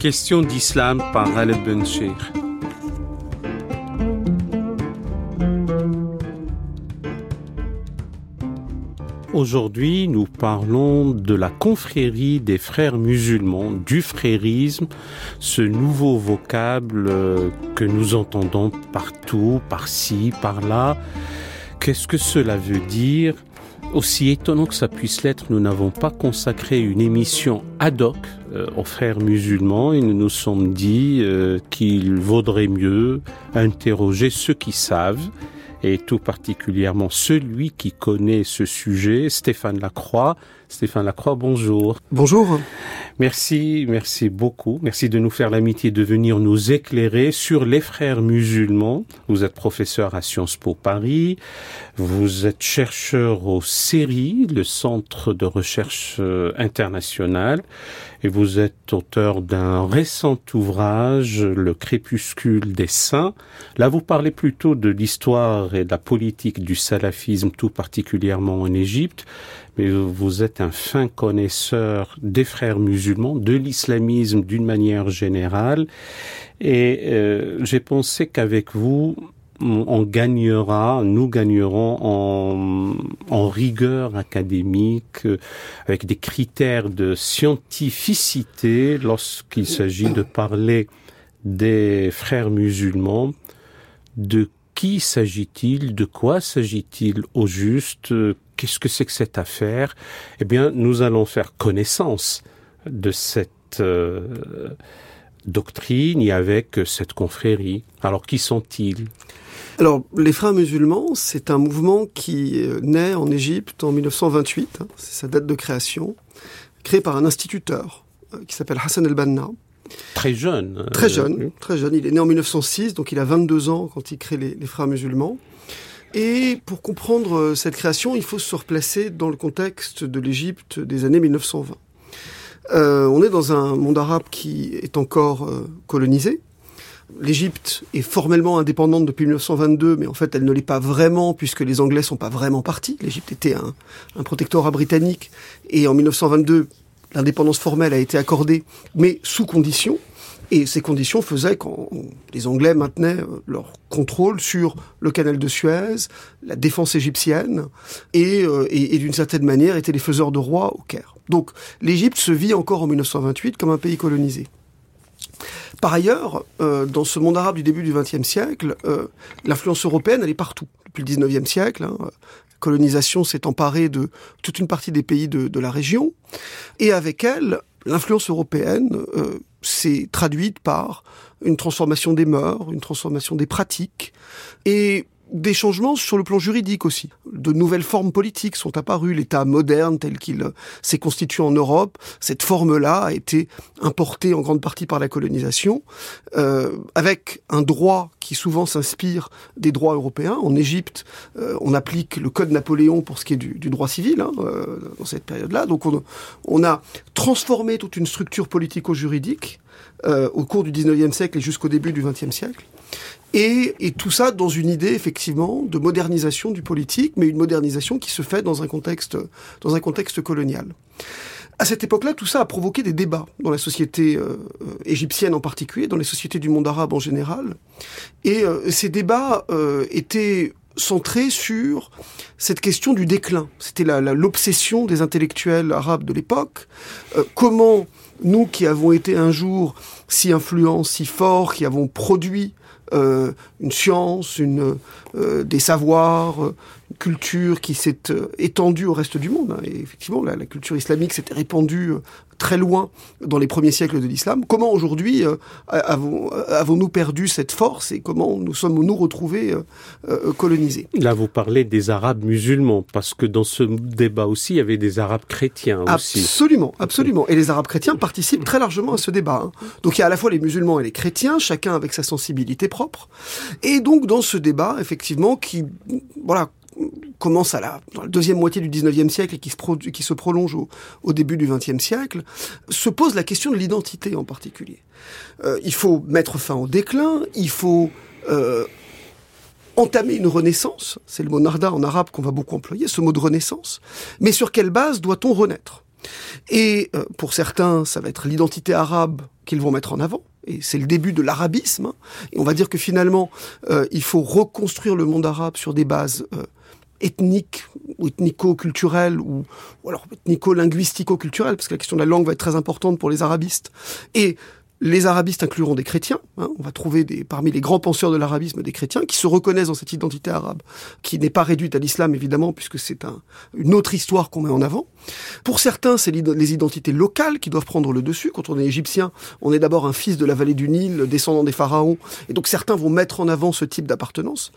Question d'islam par Khaled Benchir. Aujourd'hui, nous parlons de la confrérie des frères musulmans, du frérisme, ce nouveau vocable que nous entendons partout, par-ci, par-là. Qu'est-ce que cela veut dire? Aussi étonnant que ça puisse l'être, nous n'avons pas consacré une émission ad hoc aux frères musulmans et nous nous sommes dit euh, qu'il vaudrait mieux interroger ceux qui savent et tout particulièrement celui qui connaît ce sujet, Stéphane Lacroix. Stéphane Lacroix, bonjour. Bonjour. Merci, merci beaucoup. Merci de nous faire l'amitié de venir nous éclairer sur les frères musulmans. Vous êtes professeur à Sciences Po Paris. Vous êtes chercheur au CERI, le Centre de recherche euh, international. Et vous êtes auteur d'un récent ouvrage, Le crépuscule des saints. Là, vous parlez plutôt de l'histoire et de la politique du salafisme, tout particulièrement en Égypte mais vous êtes un fin connaisseur des frères musulmans, de l'islamisme d'une manière générale, et euh, j'ai pensé qu'avec vous, on gagnera, nous gagnerons en, en rigueur académique, euh, avec des critères de scientificité lorsqu'il s'agit de parler des frères musulmans, de qui s'agit-il, de quoi s'agit-il au juste, qu'est-ce que c'est que cette affaire? Eh bien, nous allons faire connaissance de cette euh, doctrine et avec cette confrérie. Alors, qui sont-ils? Alors, les frères musulmans, c'est un mouvement qui euh, naît en Égypte en 1928, hein, c'est sa date de création, créé par un instituteur euh, qui s'appelle Hassan el-Banna. Très jeune. Très jeune, très jeune. Il est né en 1906, donc il a 22 ans quand il crée les frères musulmans. Et pour comprendre euh, cette création, il faut se replacer dans le contexte de l'Égypte des années 1920. Euh, on est dans un monde arabe qui est encore euh, colonisé. L'Égypte est formellement indépendante depuis 1922, mais en fait elle ne l'est pas vraiment puisque les Anglais sont pas vraiment partis. L'Égypte était un protectorat britannique et en 1922 l'indépendance formelle a été accordée, mais sous condition. Et ces conditions faisaient que les Anglais maintenaient euh, leur contrôle sur le canal de Suez, la défense égyptienne, et, euh, et, et d'une certaine manière étaient les faiseurs de rois au Caire. Donc l'Égypte se vit encore en 1928 comme un pays colonisé. Par ailleurs, euh, dans ce monde arabe du début du XXe siècle, euh, l'influence européenne, elle est partout. Depuis le XIXe siècle, hein, la colonisation s'est emparée de toute une partie des pays de, la région, et avec elle, l'influence européenne euh, s'est traduite par une transformation des mœurs, une transformation des pratiques, et des changements sur le plan juridique aussi. De nouvelles formes politiques sont apparues. L'État moderne tel qu'il s'est constitué en Europe, cette forme-là a été importée en grande partie par la colonisation, euh, avec un droit qui souvent s'inspire des droits européens. En Égypte, euh, on applique le Code Napoléon pour ce qui est du, du droit civil hein, euh, dans cette période-là. Donc on, on, a transformé toute une structure politico-juridique euh, au cours du 19e siècle et jusqu'au début du 20e siècle. Et, et, tout ça dans une idée effectivement de modernisation du politique, mais une modernisation qui se fait dans un contexte, dans un contexte colonial. À cette époque-là, tout ça a provoqué des débats dans la société euh, égyptienne en particulier, dans les sociétés du monde arabe en général. Et euh, ces débats euh, étaient centrés sur cette question du déclin. C'était l'obsession des intellectuels arabes de l'époque. Euh, comment nous qui avons été un jour si influents, si forts, qui avons produit euh, une science, une, euh, des savoirs, euh, culture qui s'est euh, étendue au reste du monde. Hein. Et effectivement, la, la culture islamique s'était répandue euh, très loin dans les premiers siècles de l'islam. Comment aujourd'hui euh, avons-nous perdu cette force et comment nous sommes-nous retrouvés euh, colonisés? Là, vous parlez des Arabes musulmans, parce que dans ce débat aussi, il y avait des Arabes chrétiens aussi. Absolument, absolument. Et les Arabes chrétiens participent très largement à ce débat. Hein. Donc il y a à la fois les musulmans et les chrétiens, chacun avec sa sensibilité propre. Et donc dans ce débat, effectivement, qui voilà commence à la, dans la deuxième moitié du 19e siècle et qui se, qui se prolonge au, début du 20e siècle, se pose la question de l'identité en particulier. Euh, il faut mettre fin au déclin, il faut euh, entamer une renaissance, c'est le mot narda en arabe qu'on va beaucoup employer, ce mot de renaissance, mais sur quelle base doit-on renaître? Et euh, pour certains, ça va être l'identité arabe qu'ils vont mettre en avant. Et c'est le début de l'arabisme. Hein. Et on va dire que finalement, il faut reconstruire le monde arabe sur des bases ethniques ou ethnico-culturelles ou, ou alors ethnico-linguistico-culturelles, parce que la question de la langue va être très importante pour les arabistes. Et les arabistes incluront des chrétiens. Hein. on va trouver des, parmi les grands penseurs de l'arabisme des chrétiens qui se reconnaissent dans cette identité arabe, qui n'est pas réduite à l'islam évidemment, puisque c'est un, une autre histoire qu'on met en avant. Pour certains, c'est les identités locales qui doivent prendre le dessus. Quand on est égyptien, on est d'abord un fils de la vallée du Nil, descendant des pharaons, et donc certains vont mettre en avant ce type d'appartenance.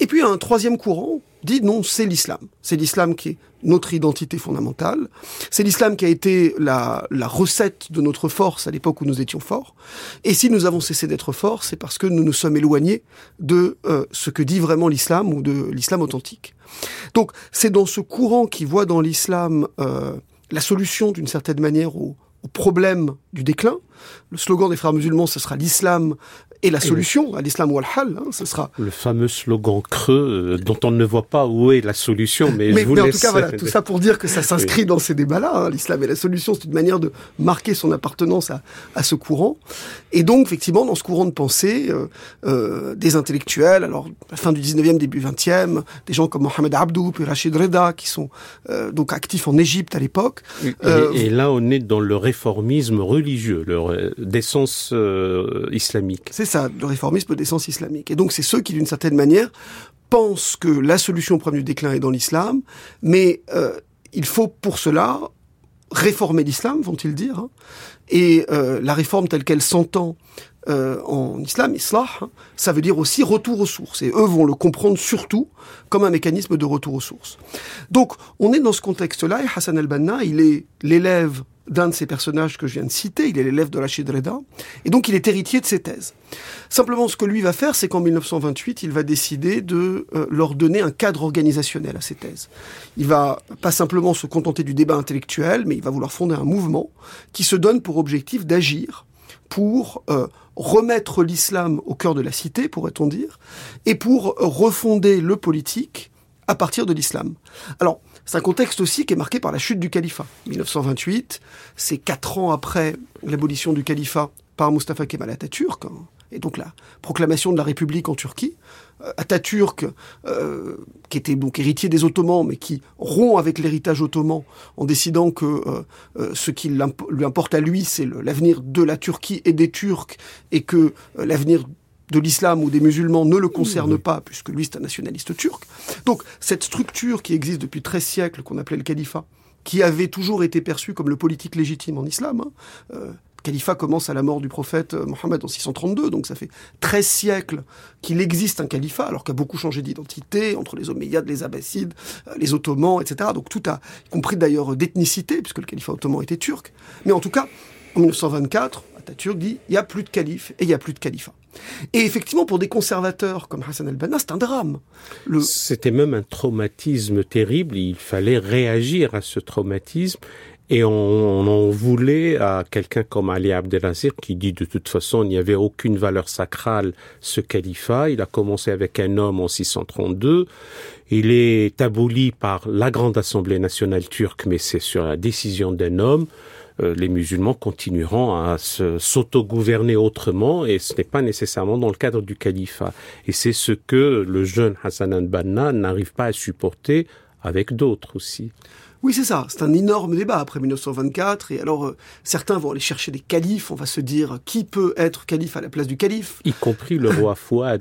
Et puis un troisième courant dit non, c'est l'islam. C'est l'islam qui est notre identité fondamentale. C'est l'islam qui a été la, la, recette de notre force à l'époque où nous étions forts. Et si nous avons cessé d'être forts, c'est parce que nous nous sommes éloignés de euh, ce que dit vraiment l'islam ou de l'islam authentique. Donc c'est dans ce courant qui voit dans l'islam euh, la solution d'une certaine manière au, au problème du déclin. Le slogan des frères musulmans, ce sera l'islam et la solution à l'islam ou al-hal, hein, ce sera... Le fameux slogan creux euh, dont on ne voit pas où est la solution, mais, mais, je vous mais laisse... en tout cas, voilà, tout ça pour dire que ça s'inscrit oui. dans ces débats-là. Hein. L'islam et la solution, c'est une manière de marquer son appartenance à, à, ce courant. Et donc, effectivement, dans ce courant de pensée, euh, euh, des intellectuels, alors la fin du 19e, début 20e, des gens comme Mohamed Abdou, puis Rachid Reda, qui sont donc actifs en Égypte à l'époque. Et, et, là, on est dans le réformisme religieux, le, d'essence islamique. C'est ça, le réformisme d'essence islamique. Et donc c'est ceux qui, d'une certaine manière, pensent que la solution au problème du déclin est dans l'islam, mais euh, il faut pour cela réformer l'islam, vont-ils dire, hein, et euh, la réforme telle qu'elle s'entend euh, en islam, islah, hein, ça veut dire aussi retour aux sources. Et eux vont le comprendre surtout comme un mécanisme de retour aux sources. Donc, on est dans ce contexte-là, et Hassan al-Banna, il est l'élève d'un de ces personnages que je viens de citer, il est l'élève de Rachid Reda, et donc il est héritier de ses thèses. Simplement, ce que lui va faire, c'est qu'en 1928, il va décider de euh, leur donner un cadre organisationnel à ses thèses. Il va pas simplement se contenter du débat intellectuel, mais il va vouloir fonder un mouvement qui se donne pour objectif d'agir pour euh, remettre l'islam au cœur de la cité, pourrait-on dire, et pour refonder le politique à partir de l'islam. Alors, c'est un contexte aussi qui est marqué par la chute du califat. 1928, c'est quatre ans après l'abolition du califat par Mustafa Kemal Atatürk, hein, et donc la proclamation de la République en Turquie. Euh, Atatürk, euh, qui était donc héritier des Ottomans, mais qui rompt avec l'héritage ottoman en décidant que euh, euh ce qui lui importe à lui, c'est l'avenir de la Turquie et des Turcs, et que l'avenir de l'islam ou des musulmans ne le concerne pas, puisque lui c'est un nationaliste turc. Donc cette structure qui existe depuis 13 siècles, qu'on appelait le califat, qui avait toujours été perçu comme le politique légitime en islam, hein, euh, califat commence à la mort du prophète Mohammed en 632, donc ça fait 13 siècles qu'il existe un califat, alors qu'il a beaucoup changé d'identité entre les Omeyyades, les Abbassides, les Ottomans, etc. Donc tout a, y compris d'ailleurs d'ethnicité, puisque le califat ottoman était turc. Mais en tout cas, en 1924, Atatürk dit il n'y a plus de calife et il n'y a plus de califat. Et effectivement, pour des conservateurs comme Hassan al-Banna, c'est un drame. C'était même un traumatisme terrible. Il fallait réagir à ce traumatisme. Et on, en voulait à quelqu'un comme Ali Abdelazir qui dit de toute façon il n'y avait aucune valeur sacrale ce califat. Il a commencé avec un homme en 632. Il est aboli par la Grande Assemblée nationale turque, mais c'est sur la décision d'un homme les musulmans continueront à s'autogouverner autrement et ce n'est pas nécessairement dans le cadre du califat. Et c'est ce que le jeune Hassan al-Banna n'arrive pas à supporter avec d'autres aussi. Oui, c'est ça. C'est un énorme débat après 1924. Et alors, euh, certains vont aller chercher des califes. On va se dire qui peut être calife à la place du calife? Y compris le roi Fouad.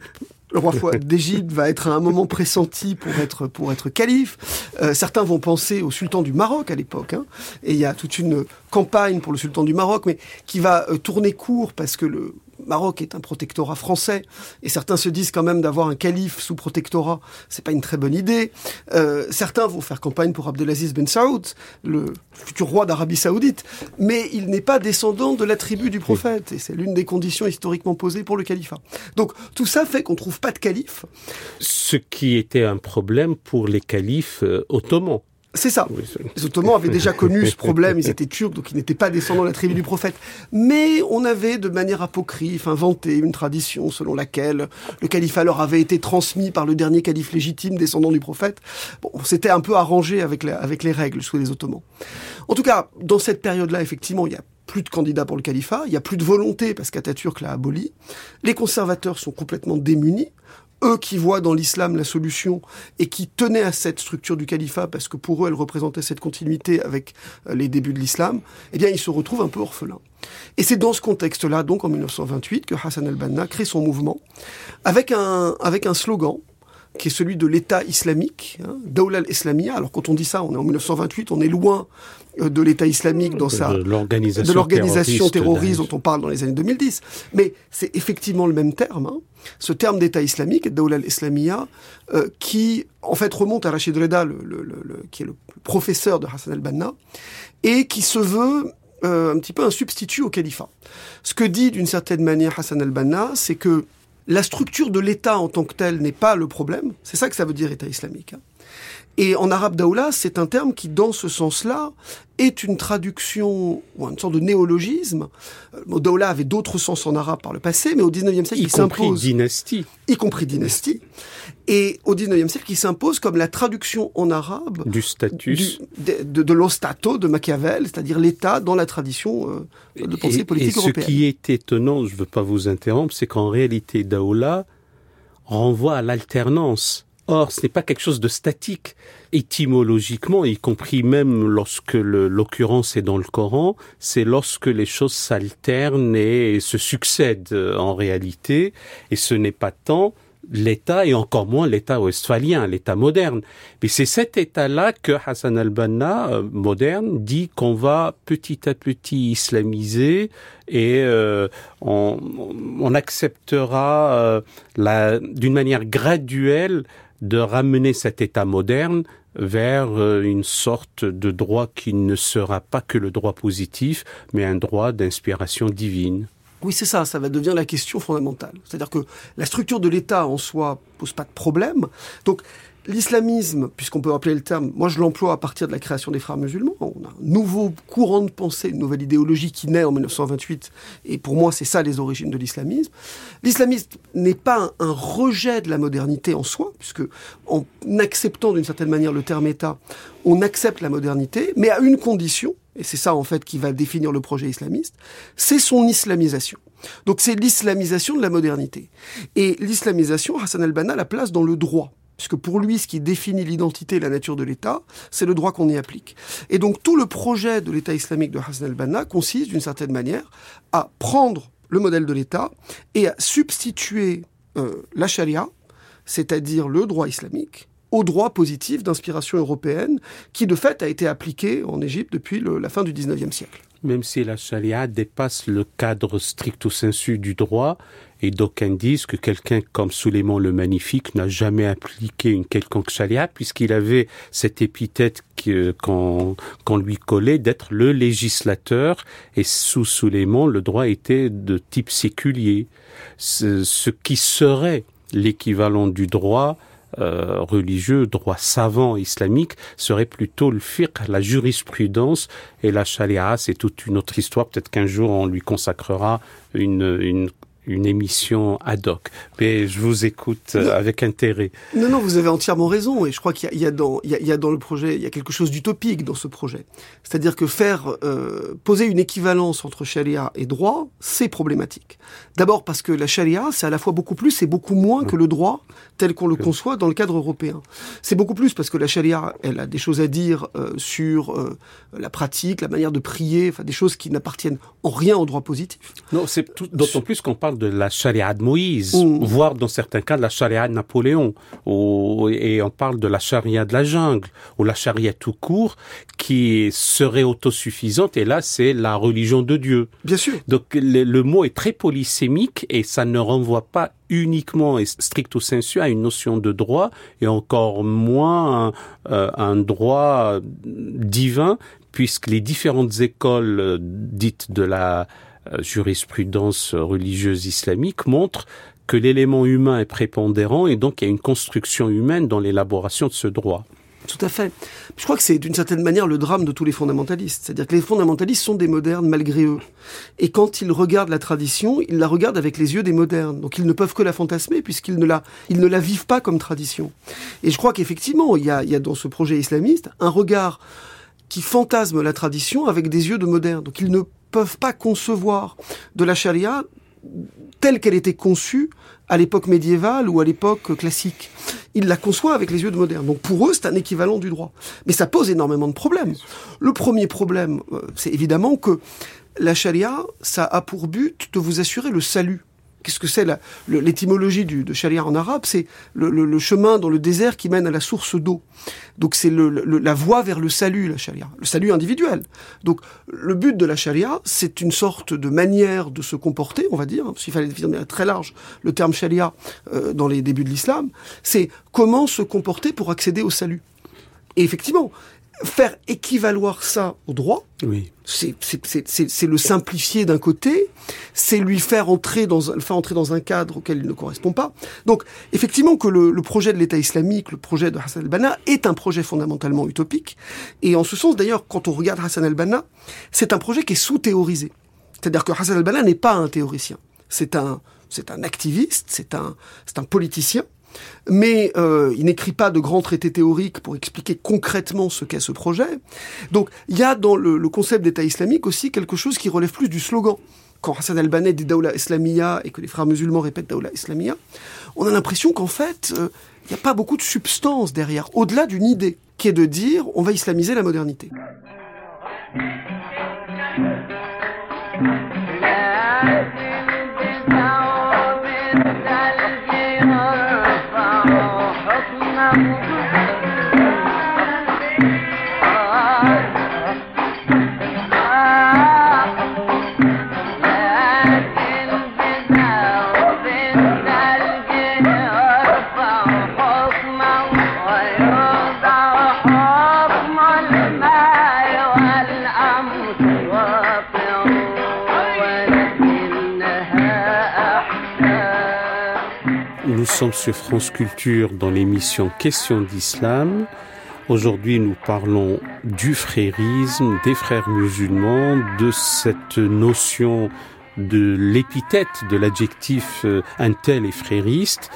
Le roi Fouad d'Égypte va être à un moment pressenti pour être pour être calife. Euh, certains vont penser au sultan du Maroc à l'époque, hein, et il y a toute une campagne pour le sultan du Maroc, mais qui va euh, tourner court parce que le Maroc est un protectorat français, et certains se disent quand même d'avoir un calife sous protectorat, c'est pas une très bonne idée. Euh, certains vont faire campagne pour Abdelaziz Ben Saoud, le futur roi d'Arabie Saoudite, mais il n'est pas descendant de la tribu du prophète, et c'est l'une des conditions historiquement posées pour le califat. Donc tout ça fait qu'on trouve pas de calife. Ce qui était un problème pour les califes euh, ottomans C'est ça. les Ottomans avaient déjà connu ce problème, ils étaient turcs, donc ils n'étaient pas descendants de la tribu du prophète. Mais on avait de manière apocryphe inventé une tradition selon laquelle le califat leur avait été transmis par le dernier calife légitime descendant du prophète. Bon, c'était un peu arrangé avec, avec les règles sous les Ottomans. En tout cas, dans cette période-là, effectivement, il y a plus de candidats pour le califat, il y a plus de volonté parce qu'Atatürk l'a aboli. Les conservateurs sont complètement démunis eux qui voient dans l'islam la solution et qui tenaient à cette structure du califat parce que pour eux elle représentait cette continuité avec euh, les débuts de l'islam, eh bien ils se retrouvent un peu orphelins. Et c'est dans ce contexte-là, donc en 1928, que Hassan al-Banna crée son mouvement avec un, avec un slogan qui est celui de l'État islamique, hein, Dawla al-Islamiyya. Alors quand on dit ça, on est en 1928, on est loin euh, de l'État islamique dans sa de l'organisation terroriste, dont on parle dans les années 2010. Mais c'est effectivement le même terme. Hein. Ce terme d'État islamique, Dawla al-Islamiyya, euh, qui en fait remonte à Rachid Reda, le, le, le, qui est le professeur de Hassan al-Banna, et qui se veut euh, un petit peu un substitut au califat. Ce que dit d'une certaine manière Hassan al-Banna, c'est que la structure de l'État en tant que tel n'est pas le problème. C'est ça que ça veut dire État islamique. Hein. Et en arabe daoula, c'est un terme qui, dans ce sens-là, est une traduction ou une sorte de néologisme. Mot daoula avait d'autres sens en arabe par le passé, mais au 19e siècle, il s'impose. Y compris dynastie. Y compris dynastie. Et au 19e siècle, il s'impose comme la traduction en arabe du statut de, de, de l'ostato de Machiavel, c'est-à-dire l'État dans la tradition euh, de pensée politique et européenne. Ce qui est étonnant, je ne veux pas vous interrompre, c'est qu'en réalité, daoula renvoie à l'alternance Or, ce n'est pas quelque chose de statique. Étymologiquement, y compris même lorsque l'occurrence est dans le Coran, c'est lorsque les choses s'alternent et se succèdent euh, en réalité, et ce n'est pas tant l'État et encore moins l'État westphalien, l'État moderne. Mais c'est cet État-là que Hassan al-Banna, euh, moderne, dit qu'on va petit à petit islamiser et euh, on, on, acceptera euh, d'une manière graduelle de ramener cet État moderne vers euh, une sorte de droit qui ne sera pas que le droit positif, mais un droit d'inspiration divine. Oui, c'est ça, ça va devenir la question fondamentale. C'est-à-dire que la structure de l'État en soi pose pas de problème. Donc, L'islamisme, puisqu'on peut appeler le terme, moi je l'emploie à partir de la création des frères musulmans. On a un nouveau courant de pensée, une nouvelle idéologie qui naît en 1928, et pour moi c'est ça les origines de l'islamisme. L'islamisme n'est pas un, rejet de la modernité en soi, puisque en acceptant d'une certaine manière le terme État, on accepte la modernité, mais à une condition, et c'est ça en fait qui va définir le projet islamiste, c'est son islamisation. Donc c'est l'islamisation de la modernité. Et l'islamisation, Hassan al-Banna la place dans le droit puisque pour lui, ce qui définit l'identité et la nature de l'État, c'est le droit qu'on y applique. Et donc tout le projet de l'État islamique de Hassan al-Banna consiste, d'une certaine manière, à prendre le modèle de l'État et à substituer euh, la charia, c'est-à-dire le droit islamique, au droit positif d'inspiration européenne qui, de fait, a été appliqué en Égypte depuis la fin du XIXe siècle. Même si la charia dépasse le cadre stricto sensu du droit, et d'aucuns disent que quelqu'un comme Suleiman le Magnifique n'a jamais appliqué une quelconque charia puisqu'il avait cette épithète qu'on lui collait d'être le législateur et sous Suleiman le droit était de type séculier. Ce qui serait l'équivalent du droit euh, religieux, droit savant islamique, serait plutôt le fiqh, la jurisprudence, et la charia, c'est toute une autre histoire. Peut-être qu'un jour on lui consacrera une, une une émission ad hoc. Mais je vous écoute euh, avec intérêt. Non, non, vous avez entièrement raison. Et je crois qu'il y, y, a dans, il y a, dans le projet, il y a quelque chose d'utopique dans ce projet. C'est-à-dire que faire euh, poser une équivalence entre charia et droit, c'est problématique. D'abord parce que la charia, c'est à la fois beaucoup plus et beaucoup moins que le droit tel qu'on le conçoit dans le cadre européen. C'est beaucoup plus parce que la charia, elle a des choses à dire euh, sur euh, la pratique, la manière de prier, enfin des choses qui n'appartiennent en rien au droit positif. Non, c'est d'autant plus qu'on parle de la charia de Moïse, mmh. voire dans certains cas de la charia de Napoléon, ou, et on parle de la charia de la jungle, ou la charia tout court, qui serait autosuffisante, et là c'est la religion de Dieu. Bien sûr. Donc le, le mot est très polysémique, et ça ne renvoie pas uniquement et stricto sensu à une notion de droit et encore moins un, euh, un droit divin puisque les différentes écoles dites de la jurisprudence religieuse islamique montrent que l'élément humain est prépondérant et donc il y a une construction humaine dans l'élaboration de ce droit. Tout à fait. Je crois que c'est d'une certaine manière le drame de tous les fondamentalistes. C'est-à-dire que les fondamentalistes sont des modernes malgré eux. Et quand ils regardent la tradition, ils la regardent avec les yeux des modernes. Donc ils ne peuvent que la fantasmer puisqu'ils ne la, ils ne la vivent pas comme tradition. Et je crois qu'effectivement, il y a, il y a dans ce projet islamiste un regard qui fantasme la tradition avec des yeux de modernes. Donc ils ne peuvent pas concevoir de la charia telle qu'elle était conçue à l'époque médiévale ou à l'époque classique. Ils la conçoivent avec les yeux de moderne. Donc pour eux, c'est un équivalent du droit. Mais ça pose énormément de problèmes. Le premier problème, euh, c'est évidemment que la charia, ça a pour but de vous assurer le salut Qu'est-ce que c'est l'étymologie de charia en arabe C'est le, chemin dans le désert qui mène à la source d'eau. Donc c'est la voie vers le salut, la charia, le salut individuel. Donc le but de la charia, c'est une sorte de manière de se comporter, on va dire, s'il fallait définir très large le terme charia euh, dans les débuts de l'islam, c'est comment se comporter pour accéder au salut. Et effectivement, faire équivaloir ça au droit, oui. c'est le simplifier d'un côté, c'est lui faire entrer dans un, faire entrer dans un cadre auquel il ne correspond pas. Donc, effectivement, que le, le projet de l'État islamique, le projet de Hassan al-Banna, est un projet fondamentalement utopique. Et en ce sens, d'ailleurs, quand on regarde Hassan al-Banna, c'est un projet qui est sous-théorisé. C'est-à-dire que Hassan al-Banna n'est pas un théoricien. C'est un, c'est un activiste, c'est un, c'est un politicien mais euh, il n'écrit pas de grands traités théoriques pour expliquer concrètement ce qu'est ce projet. Donc il y a dans le, concept d'État islamique aussi quelque chose qui relève plus du slogan. Quand Hassan al-Banna dit Daoula Islamia et que les frères musulmans répètent Daoula Islamia, on a l'impression qu'en fait, euh, il n'y a pas beaucoup de substance derrière, au-delà d'une idée, qui est de dire on va islamiser la modernité. Sommes sur France Culture dans l'émission Questions d'Islam. Aujourd'hui, nous parlons du frérisme, des frères musulmans, de cette notion de l'épithète, de l'adjectif euh, un tel et frériste.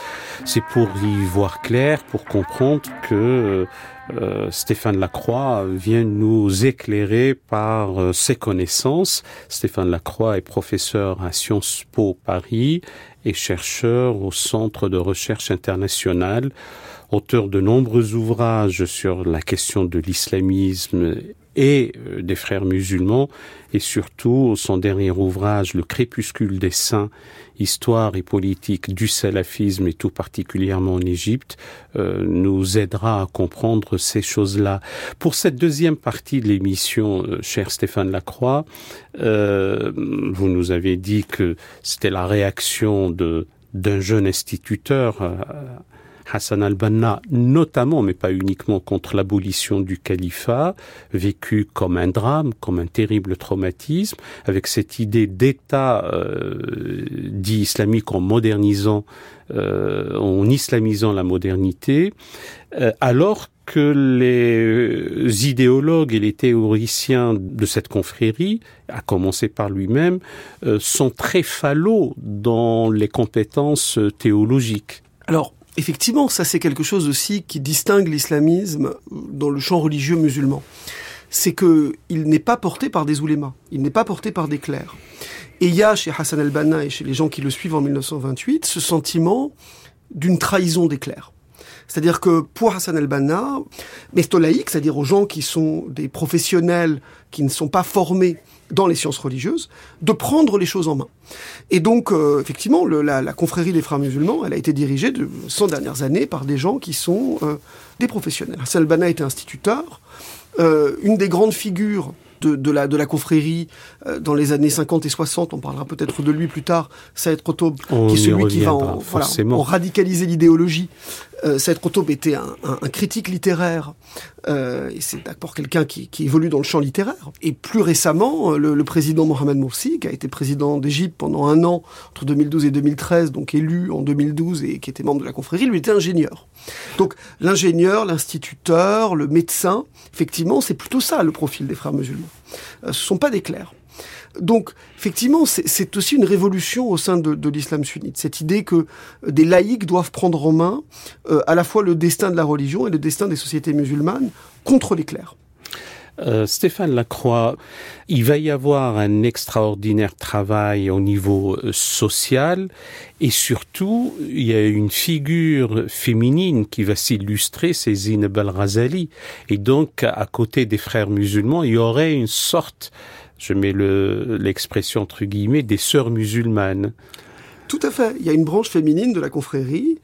C'est pour y voir clair, pour comprendre que euh, euh, Stéphane Lacroix vient nous éclairer par ses connaissances. Stéphane Lacroix est professeur à Sciences Po Paris et chercheur au Centre de recherche international, auteur de nombreux ouvrages sur la question de l'islamisme et euh, des frères musulmans, et surtout son dernier ouvrage, Le crépuscule des saints, histoire et politique du salafisme et tout particulièrement en Égypte, euh, nous aidera à comprendre ces choses-là. Pour cette deuxième partie de l'émission, euh, cher Stéphane Lacroix, euh, vous nous avez dit que c'était la réaction de d'un jeune instituteur Hassan al-Banna, notamment, mais pas uniquement, contre l'abolition du califat, vécu comme un drame, comme un terrible traumatisme, avec cette idée d'État euh, dit islamique en modernisant, euh, en islamisant la modernité, euh, alors que les idéologues et les théoriciens de cette confrérie, à commencer par lui-même, euh, sont très falots dans les compétences théologiques. Alors, effectivement, ça c'est quelque chose aussi qui distingue l'islamisme dans le champ religieux musulman. C'est que il n'est pas porté par des oulémas, il n'est pas porté par des clercs. Et il y a chez Hassan al-Banna et chez les gens qui le suivent en 1928 ce sentiment d'une trahison des clercs. C'est-à-dire que pour Hassan al-Banna, mestolaïque, c'est-à-dire aux gens qui sont des professionnels qui ne sont pas formés dans les sciences religieuses, de prendre les choses en main. Et donc, euh, effectivement, la, confrérie des frères musulmans, elle a été dirigée de 100 dernières années par des gens qui sont euh, des professionnels. Hassan al-Banna était instituteur. Euh, une des grandes figures de, la, de la confrérie euh, dans les années 50 et 60, on parlera peut-être de lui plus tard, Saïd Qutb, qui est celui qui va en, radicaliser l'idéologie. Euh, Saïd Qutb était un, un, critique littéraire, euh, et c'est d'abord quelqu'un qui, qui, évolue dans le champ littéraire. Et plus récemment, euh, le, le président Mohamed Morsi, qui a été président d'Égypte pendant un an, entre 2012 et 2013, donc élu en 2012 et qui était membre de la confrérie, lui était ingénieur. Donc l'ingénieur, l'instituteur, le médecin, effectivement, c'est plutôt ça le profil des frères musulmans. Euh, ce sont pas des clercs. Donc, effectivement, c'est aussi une révolution au sein de, l'islam sunnite. Cette idée que euh, des laïcs doivent prendre en main euh, à la fois le destin de la religion et le destin des sociétés musulmanes contre les clercs. Euh, Stéphane Lacroix, il va y avoir un extraordinaire travail au niveau euh, social et surtout, il y a une figure féminine qui va s'illustrer, c'est Zineb al-Razali. Et donc, à côté des frères musulmans, il y aurait une sorte, je mets l'expression entre guillemets, des sœurs musulmanes. Tout à fait. Il y a une branche féminine de la confrérie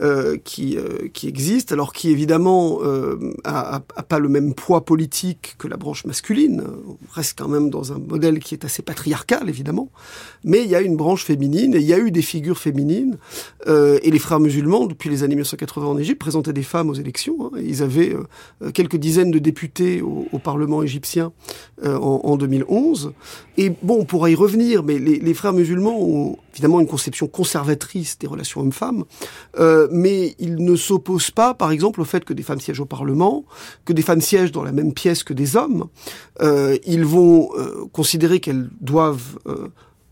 euh, qui euh, qui existe, alors qui évidemment euh, a, a, pas le même poids politique que la branche masculine. On reste quand même dans un modèle qui est assez patriarcal, évidemment. Mais il y a une branche féminine et il y a eu des figures féminines. Euh, et les frères musulmans, depuis les années 1980 en Égypte, présentaient des femmes aux élections. Hein, ils avaient euh, quelques dizaines de députés au, au Parlement égyptien en, en, 2011. Et bon, on pourra y revenir, mais les, les frères musulmans ont évidemment une conception conservatrice des relations hommes-femmes, mais il ne s'oppose pas, par exemple, au fait que des femmes siègent au Parlement, que des femmes siègent dans la même pièce que des hommes. Euh, ils vont euh, considérer qu'elles doivent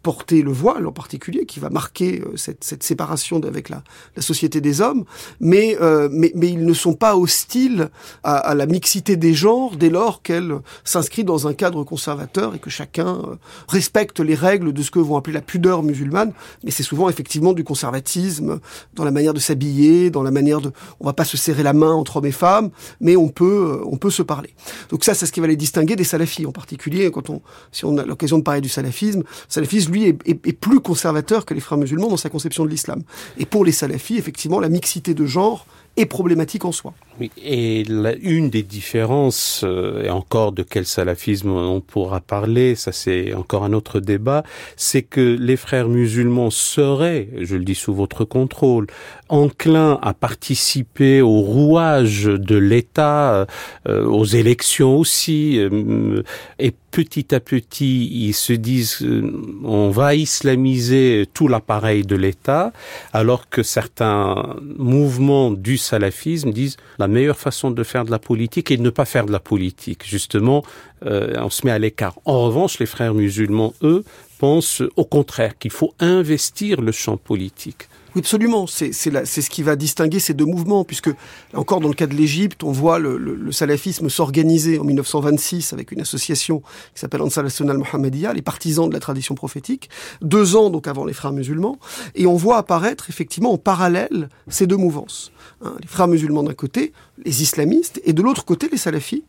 porter le voile en particulier, qui va marquer euh, cette, cette, séparation avec la, la, société des hommes, mais, euh, mais, mais, ils ne sont pas hostiles à, à la mixité des genres dès lors qu'elle s'inscrit dans un cadre conservateur et que chacun euh, respecte les règles de ce que vont appeler la pudeur musulmane, mais c'est souvent effectivement du conservatisme dans la manière de s'habiller, dans la manière de... On va pas se serrer la main entre hommes et femmes, mais on peut, on peut se parler. Donc ça, c'est ce qui va les distinguer des salafis en particulier, quand on, si on a l'occasion de parler du salafisme, salafisme lui, est, plus conservateur que les frères musulmans dans sa conception de l'islam. Et pour les salafis, effectivement, la mixité de genre est problématique en soi. Et la, une des différences, euh, et encore de quel salafisme on pourra parler, ça c'est encore un autre débat, c'est que les frères musulmans seraient, je le dis sous votre contrôle, enclins à participer au rouage de l'État, euh, aux élections aussi, euh, et petit à petit, ils se disent euh, on va islamiser tout l'appareil de l'État, alors que certains mouvements du salafisme disent meilleure façon de faire de la politique est de ne pas faire de la politique. Justement, euh, on se met à l'écart. En revanche, les frères musulmans, eux, pensent au contraire qu'il faut investir le champ politique. Oui, absolument. C'est ce qui va distinguer ces deux mouvements, puisque, encore dans le cas de l'Égypte, on voit le, salafisme s'organiser en 1926 avec une association qui s'appelle Ansar al Mohammedia, les partisans de la tradition prophétique, deux ans donc avant les frères musulmans, et on voit apparaître effectivement en parallèle ces deux mouvances. Hein, les frères musulmans d'un côté, les islamistes, et de l'autre côté les salafis,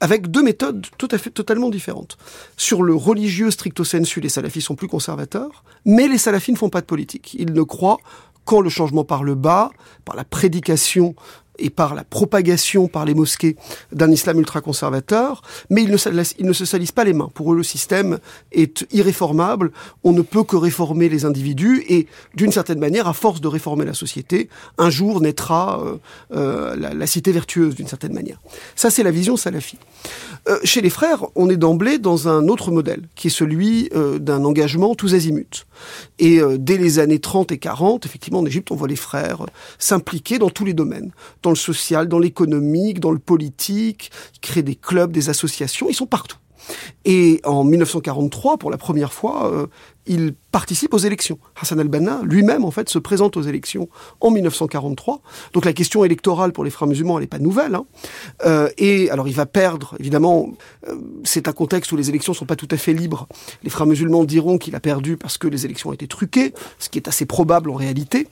avec deux méthodes tout à fait totalement différentes. Sur le religieux stricto sensu, les salafis sont plus conservateurs, mais les salafis ne font pas de politique. Ils ne croient qu'en le changement par le bas, par la prédication et par la propagation par les mosquées d'un islam ultra-conservateur, mais ils ne, se salissent pas les mains. Pour eux, le système est irréformable, on ne peut que réformer les individus, et d'une certaine manière, à force de réformer la société, un jour naîtra euh, euh, la, cité vertueuse, d'une certaine manière. Ça, c'est la vision salafie. Euh, chez les frères, on est d'emblée dans un autre modèle, qui est celui d'un engagement tous azimuts. Et dès les années 30 et 40, effectivement, en Égypte, on voit les frères s'impliquer dans tous les domaines, dans le social, dans l'économique, dans le politique, ils créent des clubs, des associations, ils sont partout. Et en 1943, pour la première fois, euh, il participe aux élections. Hassan al-Banna lui-même, en fait, se présente aux élections en 1943. Donc la question électorale pour les frères musulmans, elle n'est pas nouvelle. Hein. Euh, et alors il va perdre, évidemment, euh, c'est un contexte où les élections sont pas tout à fait libres. Les frères musulmans diront qu'il a perdu parce que les élections ont été truquées, ce qui est assez probable en réalité.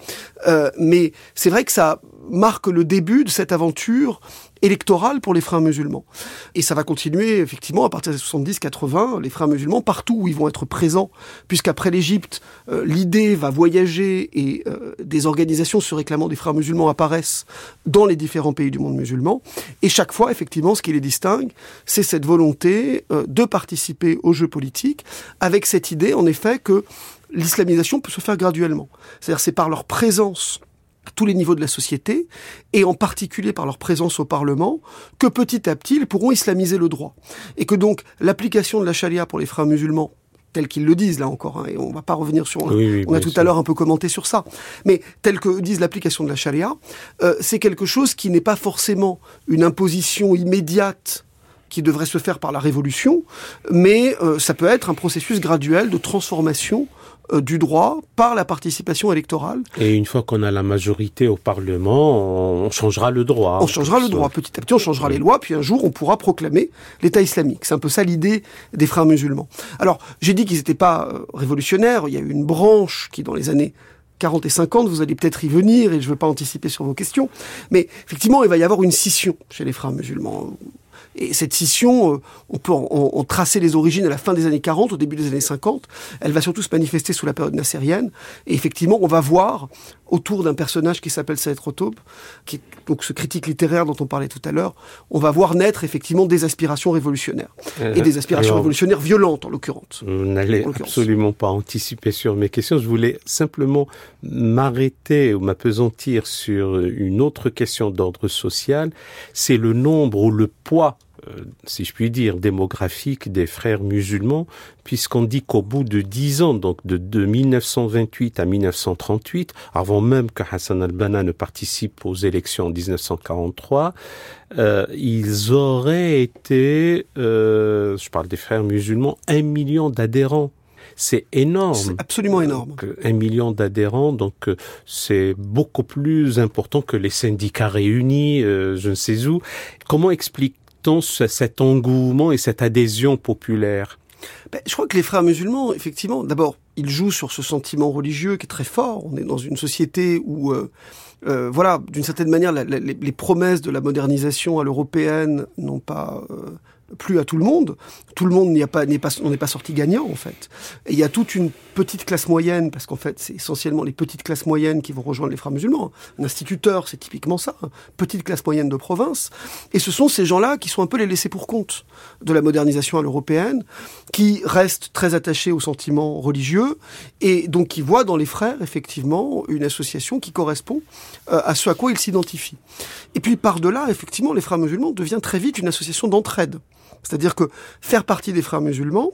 Euh, mais c'est vrai que ça marque le début de cette aventure électorale pour les frères musulmans. Et ça va continuer effectivement à partir des 70-80 70-80, les frères musulmans, partout où ils vont être présents, puisqu'après l'Égypte, euh, l'idée va voyager et euh, des organisations se réclamant des frères musulmans apparaissent dans les différents pays du monde musulman. Et chaque fois, effectivement, ce qui les distingue, c'est cette volonté euh, de participer au jeu politique, avec cette idée, en effet, que l'islamisation peut se faire graduellement. C'est-à-dire c'est par leur présence à tous les niveaux de la société, et en particulier par leur présence au Parlement, que petit à petit, ils pourront islamiser le droit. Et que donc l'application de la charia pour les frères musulmans, tel qu'ils le disent là encore, hein, et on va pas revenir sur... on a tout à l'heure un peu commenté sur ça, mais tel que disent l'application de la charia, euh, c'est quelque chose qui n'est pas forcément une imposition immédiate qui devrait se faire par la révolution, mais euh, ça peut être un processus graduel de transformation du droit par la participation électorale. Et une fois qu'on a la majorité au Parlement, on changera le droit. On changera le droit. Petit à petit, on changera les lois, puis un jour, on pourra proclamer l'État islamique. C'est un peu ça l'idée des frères musulmans. Alors, j'ai dit qu'ils n'étaient pas euh, révolutionnaires. Il y a eu une branche qui, dans les années 40 et 50, vous allez peut-être y venir, et je ne veux pas anticiper sur vos questions, mais effectivement, il va y avoir une scission chez les frères musulmans. Et cette scission, euh, on peut en, tracer les origines à la fin des années 40, au début des années 50. Elle va surtout se manifester sous la période nassérienne. Et effectivement, on va voir autour d'un personnage qui s'appelle Saïd Rotob, qui est donc ce critique littéraire dont on parlait tout à l'heure, on va voir naître effectivement des aspirations révolutionnaires. et des aspirations révolutionnaires violentes, en l'occurrence. Vous n'allez absolument pas anticiper sur mes questions. Je voulais simplement m'arrêter ou m'apesantir sur une autre question d'ordre social. C'est le nombre ou le poids si je puis dire, démographique des frères musulmans, puisqu'on dit qu'au bout de dix ans, donc de, de 1928 à 1938, avant même que Hassan al-Banna ne participe aux élections en 1943, euh, ils auraient été, euh, je parle des frères musulmans, un million d'adhérents. C'est énorme. C'est absolument énorme. un million d'adhérents, donc euh, c'est beaucoup plus important que les syndicats réunis, euh, je ne sais où. Comment explique cet engouement et cette adhésion populaire ben, Je crois que les frères musulmans, effectivement, d'abord, ils jouent sur ce sentiment religieux qui est très fort. On est dans une société où, euh, euh, voilà, d'une certaine manière, les, promesses de la modernisation à l'européenne n'ont pas euh, plus à tout le monde. Tout le monde pas, n'est pas, on n'est pas sorti gagnant en fait. Et il y a toute une petite classe moyenne, parce qu'en fait c'est essentiellement les petites classes moyennes qui vont rejoindre les frères musulmans. Un instituteur, c'est typiquement ça, hein. petite classe moyenne de province. Et ce sont ces gens-là qui sont un peu les laissés pour compte de la modernisation à l'européenne, qui restent très attachés aux sentiments religieux et donc qui voient dans les frères effectivement une association qui correspond euh, à ce à quoi ils s'identifient. Et puis par-delà, effectivement, les frères musulmans devient très vite une association d'entraide. C'est-à-dire que faire partie des frères musulmans,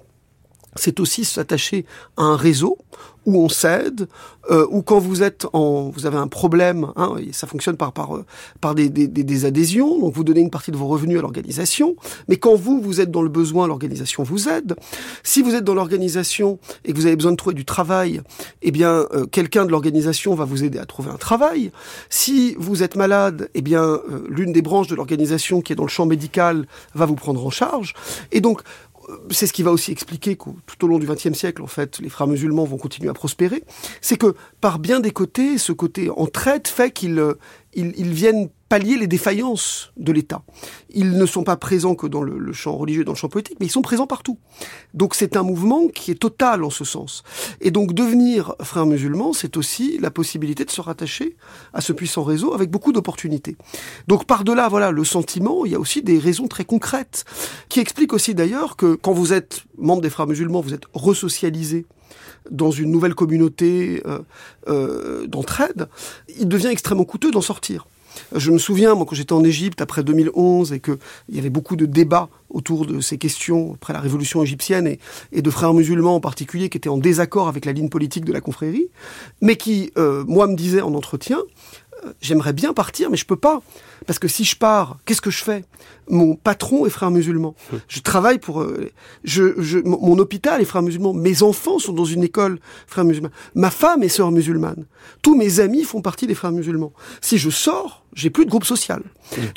c'est aussi s'attacher à un réseau où on s'aide, euh, ou quand vous êtes en, vous avez un problème, hein, ça fonctionne par par euh, par des, des, des, adhésions, donc vous donnez une partie de vos revenus à l'organisation, mais quand vous vous êtes dans le besoin, l'organisation vous aide. Si vous êtes dans l'organisation et que vous avez besoin de trouver du travail, eh bien euh, quelqu'un de l'organisation va vous aider à trouver un travail. Si vous êtes malade, eh bien euh, l'une des branches de l'organisation qui est dans le champ médical va vous prendre en charge. Et donc c'est ce qui va aussi expliquer que tout au long du XXe siècle, en fait, les frères musulmans vont continuer à prospérer. C'est que par bien des côtés, ce côté entraide fait qu'ils ils, viennent pallier les défaillances de l'État. Ils ne sont pas présents que dans le, champ religieux, dans le champ politique, mais ils sont présents partout. Donc c'est un mouvement qui est total en ce sens. Et donc devenir frère musulman, c'est aussi la possibilité de se rattacher à ce puissant réseau avec beaucoup d'opportunités. Donc par-delà, voilà, le sentiment, il y a aussi des raisons très concrètes qui expliquent aussi d'ailleurs que quand vous êtes membre des frères musulmans, vous êtes resocialisé dans une nouvelle communauté euh, euh, d'entraide, il devient extrêmement coûteux d'en sortir. Je me souviens, moi, quand j'étais en Égypte après 2011 et qu'il y avait beaucoup de débats autour de ces questions après la révolution égyptienne et, de frères musulmans en particulier qui étaient en désaccord avec la ligne politique de la confrérie, mais qui, euh, moi, me disaient en entretien, j'aimerais bien partir, mais je peux pas. Parce que si je pars, qu'est-ce que je fais? Mon patron est frère musulman. Je travaille pour... Euh, je, je, mon hôpital est frère musulman. Mes enfants sont dans une école frère musulman. Ma femme est sœur musulmane. Tous mes amis font partie des frères musulmans. Si je sors, j'ai plus de groupe social.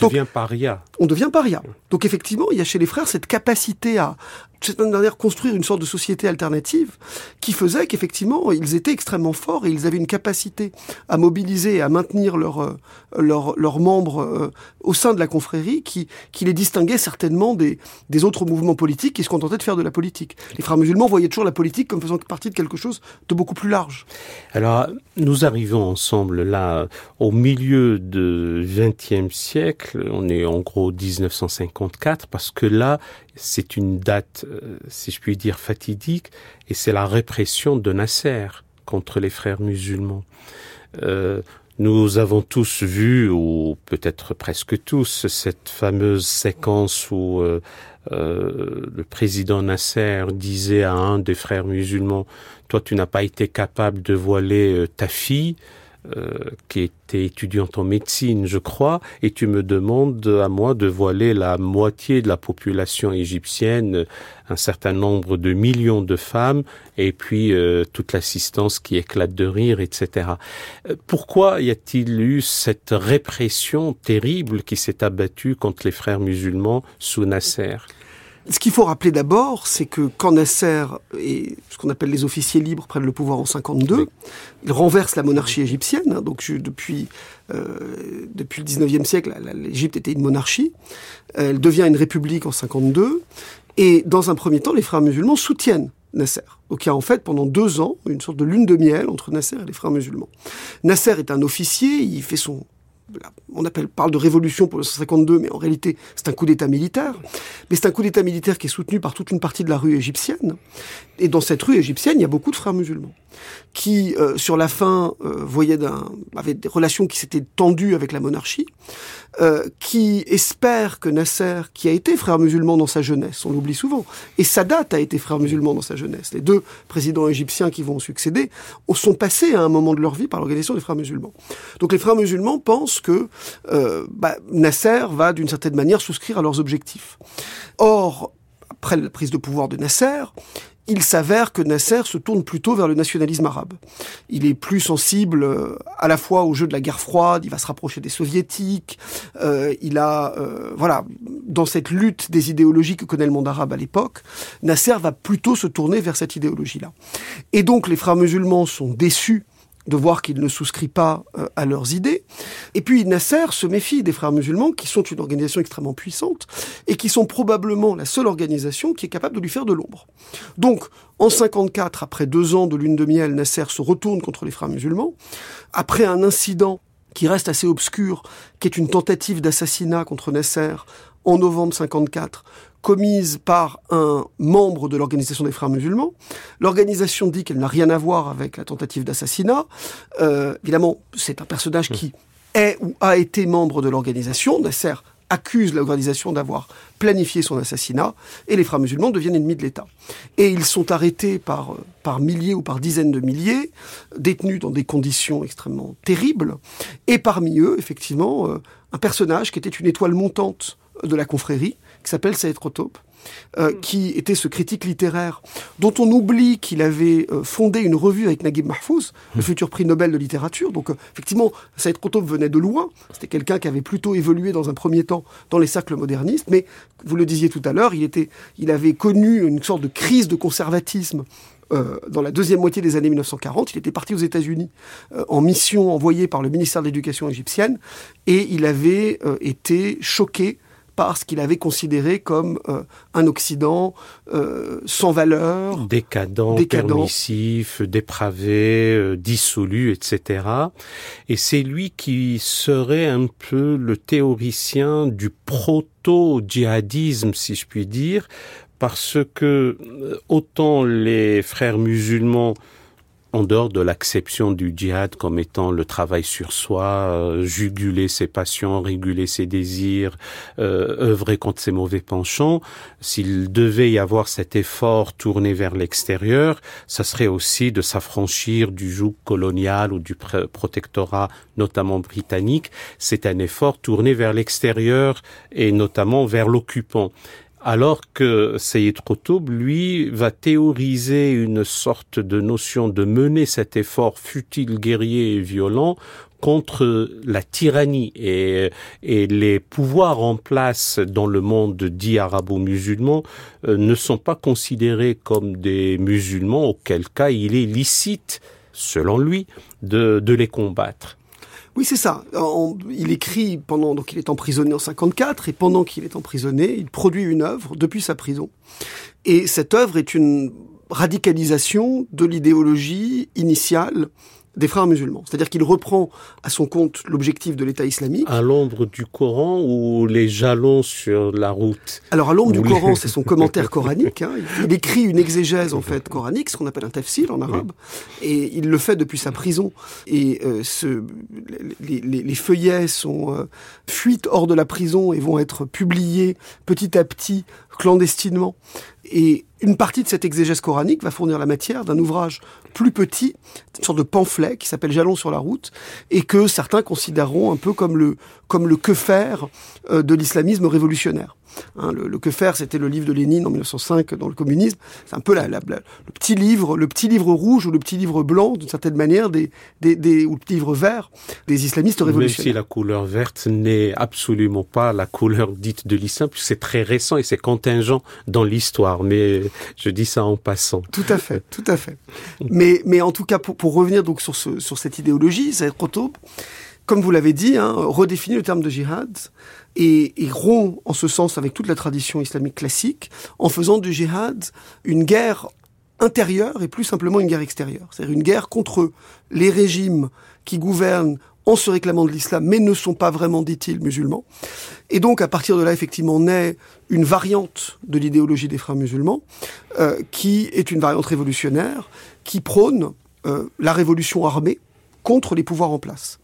On devient paria. On devient paria. Donc effectivement, il y a chez les frères cette capacité à, cette manière, construire une sorte de société alternative qui faisait qu'effectivement, ils étaient extrêmement forts et ils avaient une capacité à mobiliser et à maintenir leurs leur, leur membres euh, au sein de la confrérie qui, qui les distinguait certainement des, des autres mouvements politiques qui se contentaient de faire de la politique. Les frères musulmans voyaient toujours la politique comme faisant partie de quelque chose de beaucoup plus large. Alors, nous arrivons ensemble là au milieu du XXe siècle, on est en gros 1954, parce que là, c'est une date, euh, si je puis dire, fatidique, et c'est la répression de Nasser contre les frères musulmans. Euh, nous avons tous vu, ou peut-être presque tous, cette fameuse séquence où euh, le président Nasser disait à un des frères musulmans, toi tu n'as pas été capable de voiler ta fille, qui était étudiante en médecine, je crois, et tu me demandes à moi de voiler la moitié de la population égyptienne, un certain nombre de millions de femmes, et puis euh, toute l'assistance qui éclate de rire, etc. Euh, pourquoi y a-t-il eu cette répression terrible qui s'est abattue contre les frères musulmans sous Nasser? Ce qu'il faut rappeler d'abord, c'est que quand Nasser et ce qu'on appelle les officiers libres prennent le pouvoir en 52, ils renversent la monarchie égyptienne. Hein. donc depuis euh, depuis le 19e siècle, l'Égypte était une monarchie. Elle devient une république en 52. Et dans un premier temps, les frères musulmans soutiennent Nasser. Donc il y a en fait pendant deux ans une sorte de lune de miel entre Nasser et les frères musulmans. Nasser est un officier, il fait son on parle de révolution pour le 152, mais en réalité, c'est un coup d'État militaire. Mais c'est un coup d'État militaire qui est soutenu par toute une partie de la rue égyptienne. Et dans cette rue égyptienne, il y a beaucoup de frères musulmans qui, euh, sur la fin, euh, voyaient avaient des relations qui s'étaient tendues avec la monarchie, euh, qui espèrent que Nasser, qui a été frère musulman dans sa jeunesse, on l'oublie souvent, et Sadat a été frère musulman dans sa jeunesse, les deux présidents égyptiens qui vont succéder, sont passés à un moment de leur vie par l'organisation des frères musulmans. Donc les frères musulmans pensent que euh, bah, Nasser va d'une certaine manière souscrire à leurs objectifs. Or, après la prise de pouvoir de Nasser, il s'avère que Nasser se tourne plutôt vers le nationalisme arabe. Il est plus sensible euh, à la fois au jeu de la guerre froide, il va se rapprocher des soviétiques, euh, il a, euh, voilà, dans cette lutte des idéologies que connaît le monde arabe à l'époque, Nasser va plutôt se tourner vers cette idéologie-là. Et donc les frères musulmans sont déçus de voir qu'il ne souscrit pas euh, à leurs idées. Et puis Nasser se méfie des frères musulmans, qui sont une organisation extrêmement puissante, et qui sont probablement la seule organisation qui est capable de lui faire de l'ombre. Donc, en 54, après deux ans de lune de miel, Nasser se retourne contre les frères musulmans. Après un incident qui reste assez obscur, qui est une tentative d'assassinat contre Nasser en novembre 54, commise par un membre de l'organisation des frères musulmans. L'organisation dit qu'elle n'a rien à voir avec la tentative d'assassinat. Euh, évidemment, c'est un personnage qui est ou a été membre de l'organisation. Nasser accuse l'organisation d'avoir planifié son assassinat et les frères musulmans deviennent ennemis de l'État. Et ils sont arrêtés par, euh, par milliers ou par dizaines de milliers, détenus dans des conditions extrêmement terribles. Et parmi eux, effectivement, euh, un personnage qui était une étoile montante de la confrérie, qui s'appelle Saïd Rotope, euh, hmm. qui était ce critique littéraire dont on oublie qu'il avait euh, fondé une revue avec Naguib Mahfouz, le hmm. futur prix Nobel de littérature. Donc euh, effectivement, Saïd Rotope venait de loin. C'était quelqu'un qui avait plutôt évolué dans un premier temps dans les cercles modernistes, mais vous le disiez tout à l'heure, il était, il avait connu une sorte de crise de conservatisme dans la deuxième moitié des années 1940. Il était parti aux États-Unis en mission envoyée par le ministère de l'Éducation égyptienne et il avait été choqué parce qu'il avait considéré comme euh, un Occident euh, sans valeur, décadent, permissif, dépravé, euh, dissolu, etc. Et c'est lui qui serait un peu le théoricien du proto-djihadisme, si je puis dire, parce que autant les frères musulmans en dehors de l'acception du djihad comme étant le travail sur soi, euh, juguler ses passions, réguler ses désirs, euh, œuvrer contre ses mauvais penchants, s'il devait y avoir cet effort tourné vers l'extérieur, ça serait aussi de s'affranchir du joug colonial ou du protectorat, notamment britannique. C'est un effort tourné vers l'extérieur et notamment vers l'occupant. Alors que Sayyid Qutb, lui, va théoriser une sorte de notion de mener cet effort futile, guerrier et violent contre la tyrannie et, les pouvoirs en place dans le monde dit arabo-musulman euh, ne sont pas considérés comme des musulmans, auquel cas il est licite, selon lui, de les combattre. Oui, c'est ça. il écrit pendant, donc il est emprisonné en 54, et pendant qu'il est emprisonné, il produit une œuvre depuis sa prison. Et cette œuvre est une radicalisation de l'idéologie initiale des frères musulmans. C'est-à-dire qu'il reprend à son compte l'objectif de l'État islamique. À l'ombre du Coran ou les jalons sur la route Alors à l'ombre du Coran, c'est son commentaire coranique. Hein. Il écrit une exégèse en fait coranique, ce qu'on appelle un tafsir en arabe, et il le fait depuis sa prison. Et euh, ce, les, les, les, feuillets sont euh, fuites hors de la prison et vont être publiés petit à petit clandestinement. Et une partie de cette exégèse coranique va fournir la matière d'un ouvrage plus petit, une sorte de pamphlet qui s'appelle Jalons sur la route, et que certains considéreront un peu comme le, comme le que faire euh, de l'islamisme révolutionnaire. Hein, le, le, Que faire, c'était le livre de Lénine en 1905 dans le communisme. C'est un peu la, la, le petit livre, le petit livre rouge ou le petit livre blanc, d'une certaine manière, des, des, des, ou le petit livre vert des islamistes révolutionnaires. Même si la couleur verte n'est absolument pas la couleur dite de l'islam, puisque c'est très récent et c'est contingent dans l'histoire. Mais je dis ça en passant. Tout à fait, tout à fait. mais, mais en tout cas, pour, pour revenir donc sur, ce, sur cette idéologie, c'est trop comme vous l'avez dit, hein, redéfinir le terme de jihad et, et, rompt en ce sens avec toute la tradition islamique classique en faisant du jihad une guerre intérieure et plus simplement une guerre extérieure. C'est-à-dire une guerre contre les régimes qui gouvernent en se réclamant de l'islam, mais ne sont pas vraiment, dit-il, musulmans. Et donc, à partir de là, effectivement, naît une variante de l'idéologie des frères musulmans, euh, qui est une variante révolutionnaire, qui prône euh, la révolution armée contre les pouvoirs en place.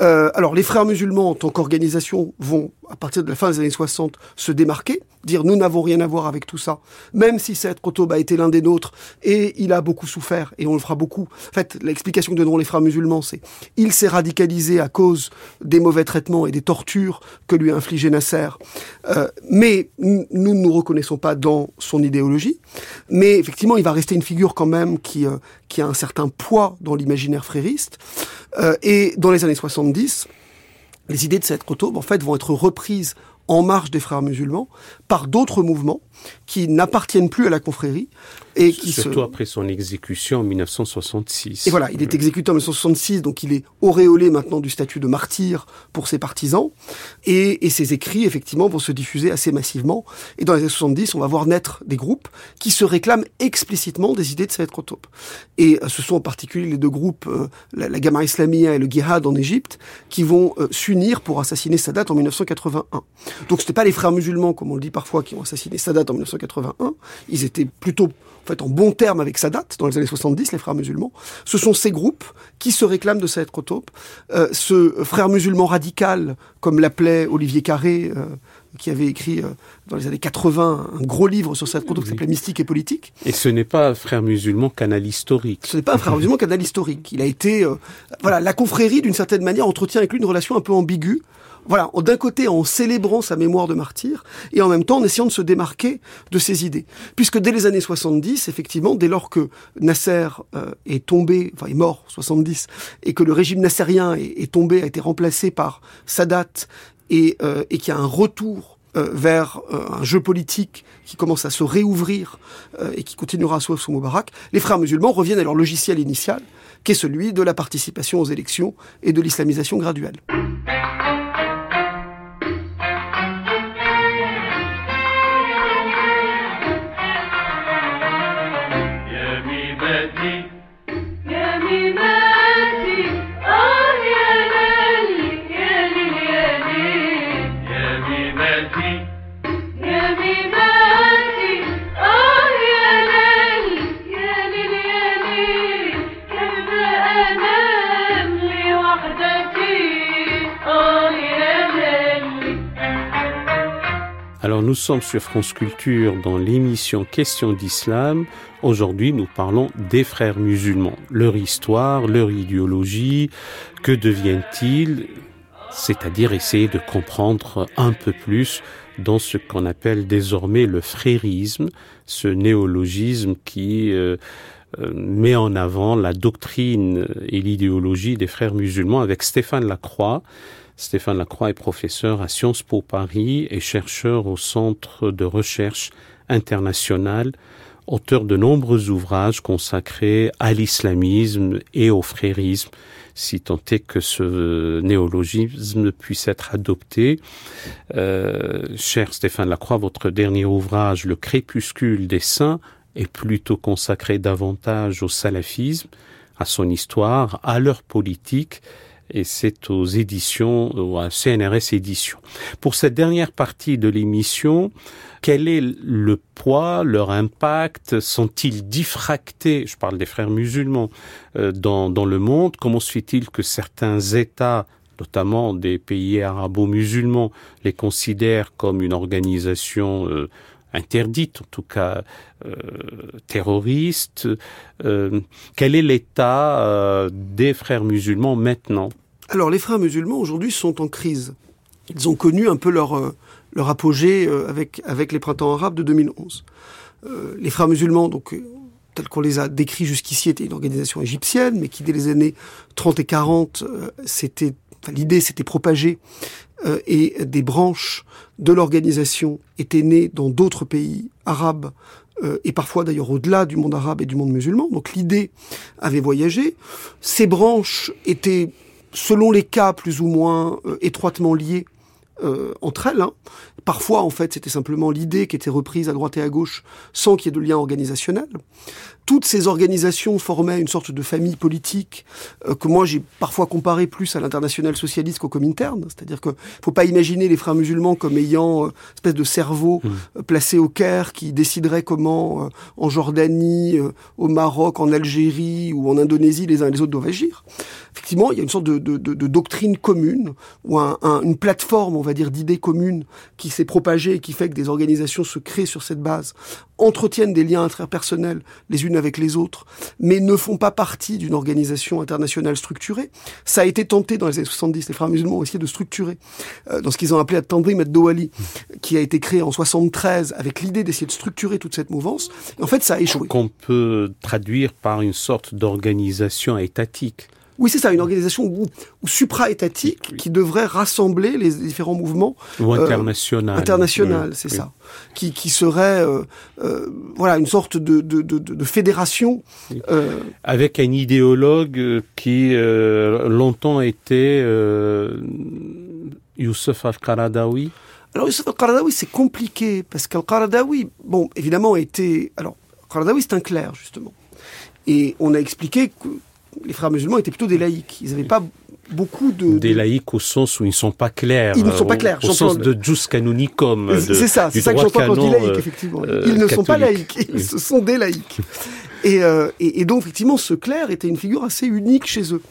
Euh, alors, les frères musulmans, en tant qu'organisation, vont, à partir de la fin des années 60, se démarquer, dire nous n'avons rien à voir avec tout ça, même si cette Qutb a été l'un des nôtres et il a beaucoup souffert et on le fera beaucoup. En fait, l'explication que donneront les frères musulmans, c'est il s'est radicalisé à cause des mauvais traitements et des tortures que lui a infligé Nasser. Euh, mais nous ne nous reconnaissons pas dans son idéologie. Mais effectivement, il va rester une figure quand même qui, euh, a un certain poids dans l'imaginaire frériste. Euh, et dans les années 70, les idées de cette Qutb, en fait, vont être reprises en marge des frères musulmans par d'autres mouvements qui n'appartiennent plus à la confrérie et qui surtout après son exécution en 1966. Et voilà, il est exécuté en 1966, donc il est auréolé maintenant du statut de martyr pour ses partisans et, et ses écrits effectivement vont se diffuser assez massivement. Et dans les années 70, on va voir naître des groupes qui se réclament explicitement des idées de Saïd Qutb. Et euh, ce sont en particulier les deux groupes, euh, la, la Gamma Islamia et le Gihad en Égypte, qui vont euh, s'unir pour assassiner Sadat en 1981. Donc c'était pas les frères musulmans, comme on le dit parfois, qui ont assassiné Sadat en 1981. Ils étaient plutôt en fait en bon terme avec Sadat dans les années 70, les frères musulmans. Ce sont ces groupes qui se réclament de Saïd Qutb. Euh, ce frère musulman radical, comme l'appelait Olivier Carré, euh, qui avait écrit euh, dans les années 80 un gros livre sur Saïd Qutb oui. qui s'appelait Mystique et politique. Et ce n'est pas un frère musulman canal historique. Ce n'est pas un frère musulman canal historique. Il a été, voilà, la confrérie d'une certaine manière entretient avec lui une relation un peu ambiguë voilà, d'un côté en célébrant sa mémoire de martyr, et en même temps en essayant de se démarquer de ses idées. Puisque dès les années 70, effectivement, dès lors que Nasser euh, est tombé, enfin est mort, 70, et que le régime nassérien est, tombé, a été remplacé par Sadat, et, euh, qu'il y a un retour euh, vers euh, un jeu politique qui commence à se réouvrir et qui continuera à sous Moubarak, les frères musulmans reviennent à leur logiciel initial, qui est celui de la participation aux élections et de l'islamisation graduelle. Nous sommes sur France Culture dans l'émission Question d'Islam. Aujourd'hui nous parlons des frères musulmans, leur histoire, leur idéologie, que deviennent-ils? C'est-à-dire essayer de comprendre un peu plus dans ce qu'on appelle désormais le frérisme, ce néologisme qui euh, euh, met en avant la doctrine et l'idéologie des frères musulmans avec Stéphane Lacroix. Stéphane Lacroix est professeur à Sciences Po Paris et chercheur au Centre de recherche international, auteur de nombreux ouvrages consacrés à l'islamisme et au frérisme, si tant est que ce néologisme puisse être adopté. Euh, cher Stéphane Lacroix, votre dernier ouvrage, Le crépuscule des saints, est plutôt consacré davantage au salafisme, à son histoire, à leur politique, et c'est aux éditions, ou à CNRS Éditions. Pour cette dernière partie de l'émission, quel est le poids, leur impact? Sont-ils diffractés? Je parle des frères musulmans euh, dans, dans le monde. Comment se fait-il que certains États notamment des pays arabo-musulmans, les considèrent comme une organisation euh, interdite, en tout cas euh, terroriste. Euh, quel est l'état euh, des frères musulmans maintenant? Alors les frères musulmans aujourd'hui sont en crise. Ils ont connu un peu leur, leur apogée avec, les printemps arabes de 2011. les frères musulmans, donc tels qu'on les a décrits jusqu'ici, étaient une organisation égyptienne, mais qui dès les années 30 et 40, c'était l'idée s'était propagée et des branches de l'organisation était née dans d'autres pays arabes euh, et parfois d'ailleurs au-delà du monde arabe et du monde musulman. Donc l'idée avait voyagé. Ces branches étaient, selon les cas, plus ou moins euh, étroitement liées euh, entre elles. Hein. Parfois, en fait, c'était simplement l'idée qui était reprise à droite et à gauche sans qu'il y ait de lien organisationnel. Toutes ces organisations formaient une sorte de famille politique euh, que moi j'ai parfois comparé plus à l'international socialiste qu'au Comintern. C'est-à-dire que faut pas imaginer les frères musulmans comme ayant euh, une espèce de cerveau mmh. placé au Caire qui déciderait comment en Jordanie, au Maroc, en Algérie ou en Indonésie les uns et les autres doivent agir. Effectivement, il y a une sorte de, de, de doctrine commune ou un, un, une plateforme, on va dire, d'idées communes qui s'est propagée et qui fait que des organisations se créent sur cette base, entretiennent des liens interpersonnels les unes avec les autres, mais ne font pas partie d'une organisation internationale structurée. Ça a été tenté dans les années 70, les frères musulmans ont essayé de structurer euh, dans ce qu'ils ont appelé At-Tandrim Dawali, qui a été créé en 73 avec l'idée d'essayer de structurer toute cette mouvance. En fait, ça a échoué. Qu'on peut traduire par une sorte d'organisation étatique. Oui, c'est ça, une organisation ou, supra-étatique qui devrait rassembler les différents mouvements. Ou international. Euh, international, c'est ça. Qui, qui serait euh, euh, voilà une sorte de, de, de, de fédération. Avec un idéologue qui longtemps était Youssef al-Qaradawi. Alors Youssef al-Qaradawi, c'est compliqué parce qu'al-Qaradawi, bon, évidemment, était... Alors, al-Qaradawi, c'est un clerc, justement. Et on a expliqué que les frères musulmans étaient plutôt des laïcs. Ils n'avaient pas beaucoup de... Des laïcs au sens où ils ne sont pas clairs. Ils ne sont pas clairs. Au, au sens de jus canonicum. C'est ça, c'est ça que j'entends quand je dis laïcs, effectivement. Euh, ils ne sont pas laïcs, ils sont des laïcs. Et, euh, et, et, donc, effectivement, ce clerc était une figure assez unique chez eux.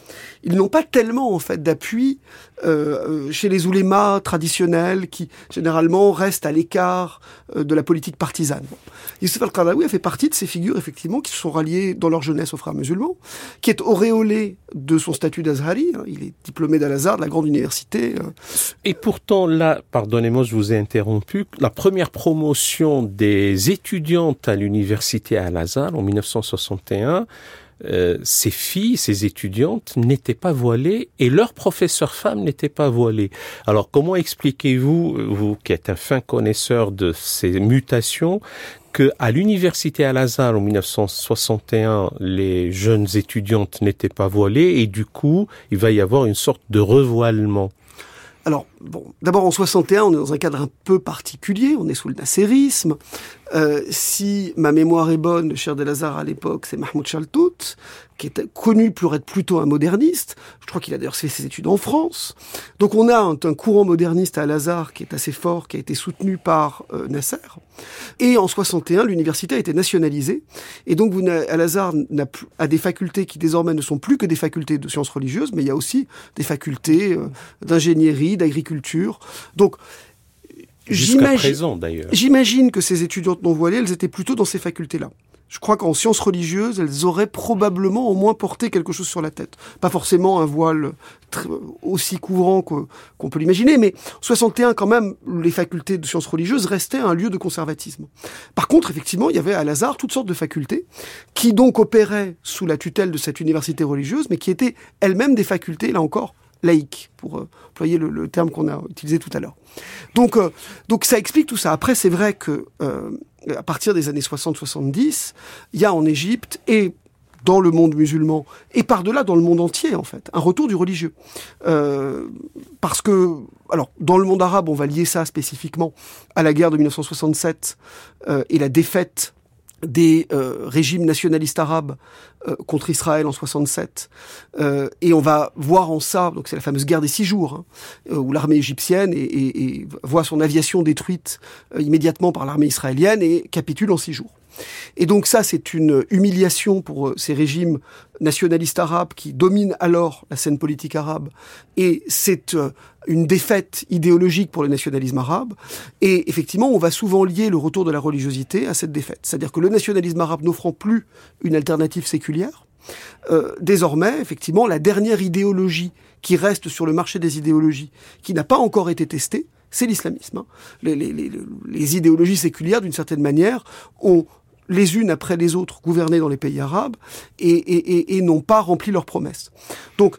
Ils n'ont pas tellement, en fait, d'appui euh, chez les oulémas traditionnels qui, généralement, restent à l'écart euh, de la politique partisane. Youssef al-Qaradawi a fait partie de ces figures, effectivement, qui se sont ralliées dans leur jeunesse aux frères musulmans, qui est auréolé de son statut d'Azhari. Hein. Il est diplômé d'Al-Azhar, de la grande université. Euh. Et pourtant, là, pardonnez-moi, je vous ai interrompu, la première promotion des étudiantes à l'université Al-Azhar en 1961, euh, ces filles, ces étudiantes n'étaient pas voilées et leurs professeurs femmes n'étaient pas voilées. Alors comment expliquez-vous, vous qui êtes un fin connaisseur de ces mutations, que à l'université Al-Azhar en 1961, les jeunes étudiantes n'étaient pas voilées et du coup, il va y avoir une sorte de revoilement? Alors, bon, d'abord en 61, on est dans un cadre un peu particulier, on est sous le nasserisme. Euh, si ma mémoire est bonne, le cher Delazar à l'époque, c'est Mahmoud Chaltout, qui est connu pour être plutôt un moderniste. Je crois qu'il a d'ailleurs fait ses études en France. Donc on a un, un courant moderniste à Al-Azhar qui est assez fort, qui a été soutenu par euh, Nasser. Et en 61, l'université a été nationalisée. Et donc vous Al-Azhar a des facultés qui désormais ne sont plus que des facultés de sciences religieuses, mais il y a aussi des facultés euh, d'ingénierie, d'agriculture. Donc J'imagine que ces étudiantes non voilées, elles étaient plutôt dans ces facultés-là. Je crois qu'en sciences religieuses, elles auraient probablement au moins porté quelque chose sur la tête. Pas forcément un voile aussi couvrant qu'on peut l'imaginer, mais 61 quand même, les facultés de sciences religieuses restaient un lieu de conservatisme. Par contre, effectivement, il y avait à Lazare toutes sortes de facultés qui donc opéraient sous la tutelle de cette université religieuse, mais qui étaient elles-mêmes des facultés, là encore, laïques, pour euh, employer le, terme qu'on a utilisé tout à l'heure. Donc, euh, donc ça explique tout ça. Après, c'est vrai que euh, à partir des années 60-70, il y a en Égypte et dans le monde musulman et par-delà dans le monde entier en fait un retour du religieux parce que alors dans le monde arabe on va lier ça spécifiquement à la guerre de 1967 euh, et la défaite des euh, régimes nationalistes arabes euh, contre Israël en 67 euh, et on va voir en ça donc c'est la fameuse guerre des six jours hein, euh, où l'armée égyptienne voit son aviation détruite immédiatement par l'armée israélienne et capitule en six jours et donc ça, c'est une humiliation pour ces régimes nationalistes arabes qui dominent alors la scène politique arabe. Et c'est une défaite idéologique pour le nationalisme arabe. Et effectivement, on va souvent lier le retour de la religiosité à cette défaite. C'est-à-dire que le nationalisme arabe n'offrant plus une alternative séculière, euh, désormais, effectivement, la dernière idéologie qui reste sur le marché des idéologies, qui n'a pas encore été testée, c'est l'islamisme. Hein. Les, les, idéologies séculières, d'une certaine manière, ont les unes après les autres gouverné dans les pays arabes et, et, et, et n'ont pas rempli leurs promesses. Donc,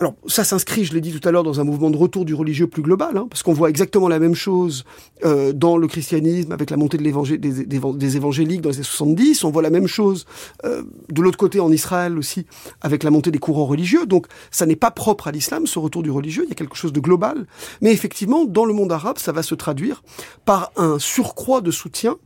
alors ça s'inscrit, je l'ai dit tout à l'heure, dans un mouvement de retour du religieux plus global, hein, parce qu'on voit exactement la même chose euh, dans le christianisme avec la montée de des, des, des, évangéliques dans les années 70, on voit la même chose euh, de l'autre côté en Israël aussi avec la montée des courants religieux, donc ça n'est pas propre à l'islam, ce retour du religieux, il y a quelque chose de global, mais effectivement, dans le monde arabe, ça va se traduire par un surcroît de soutien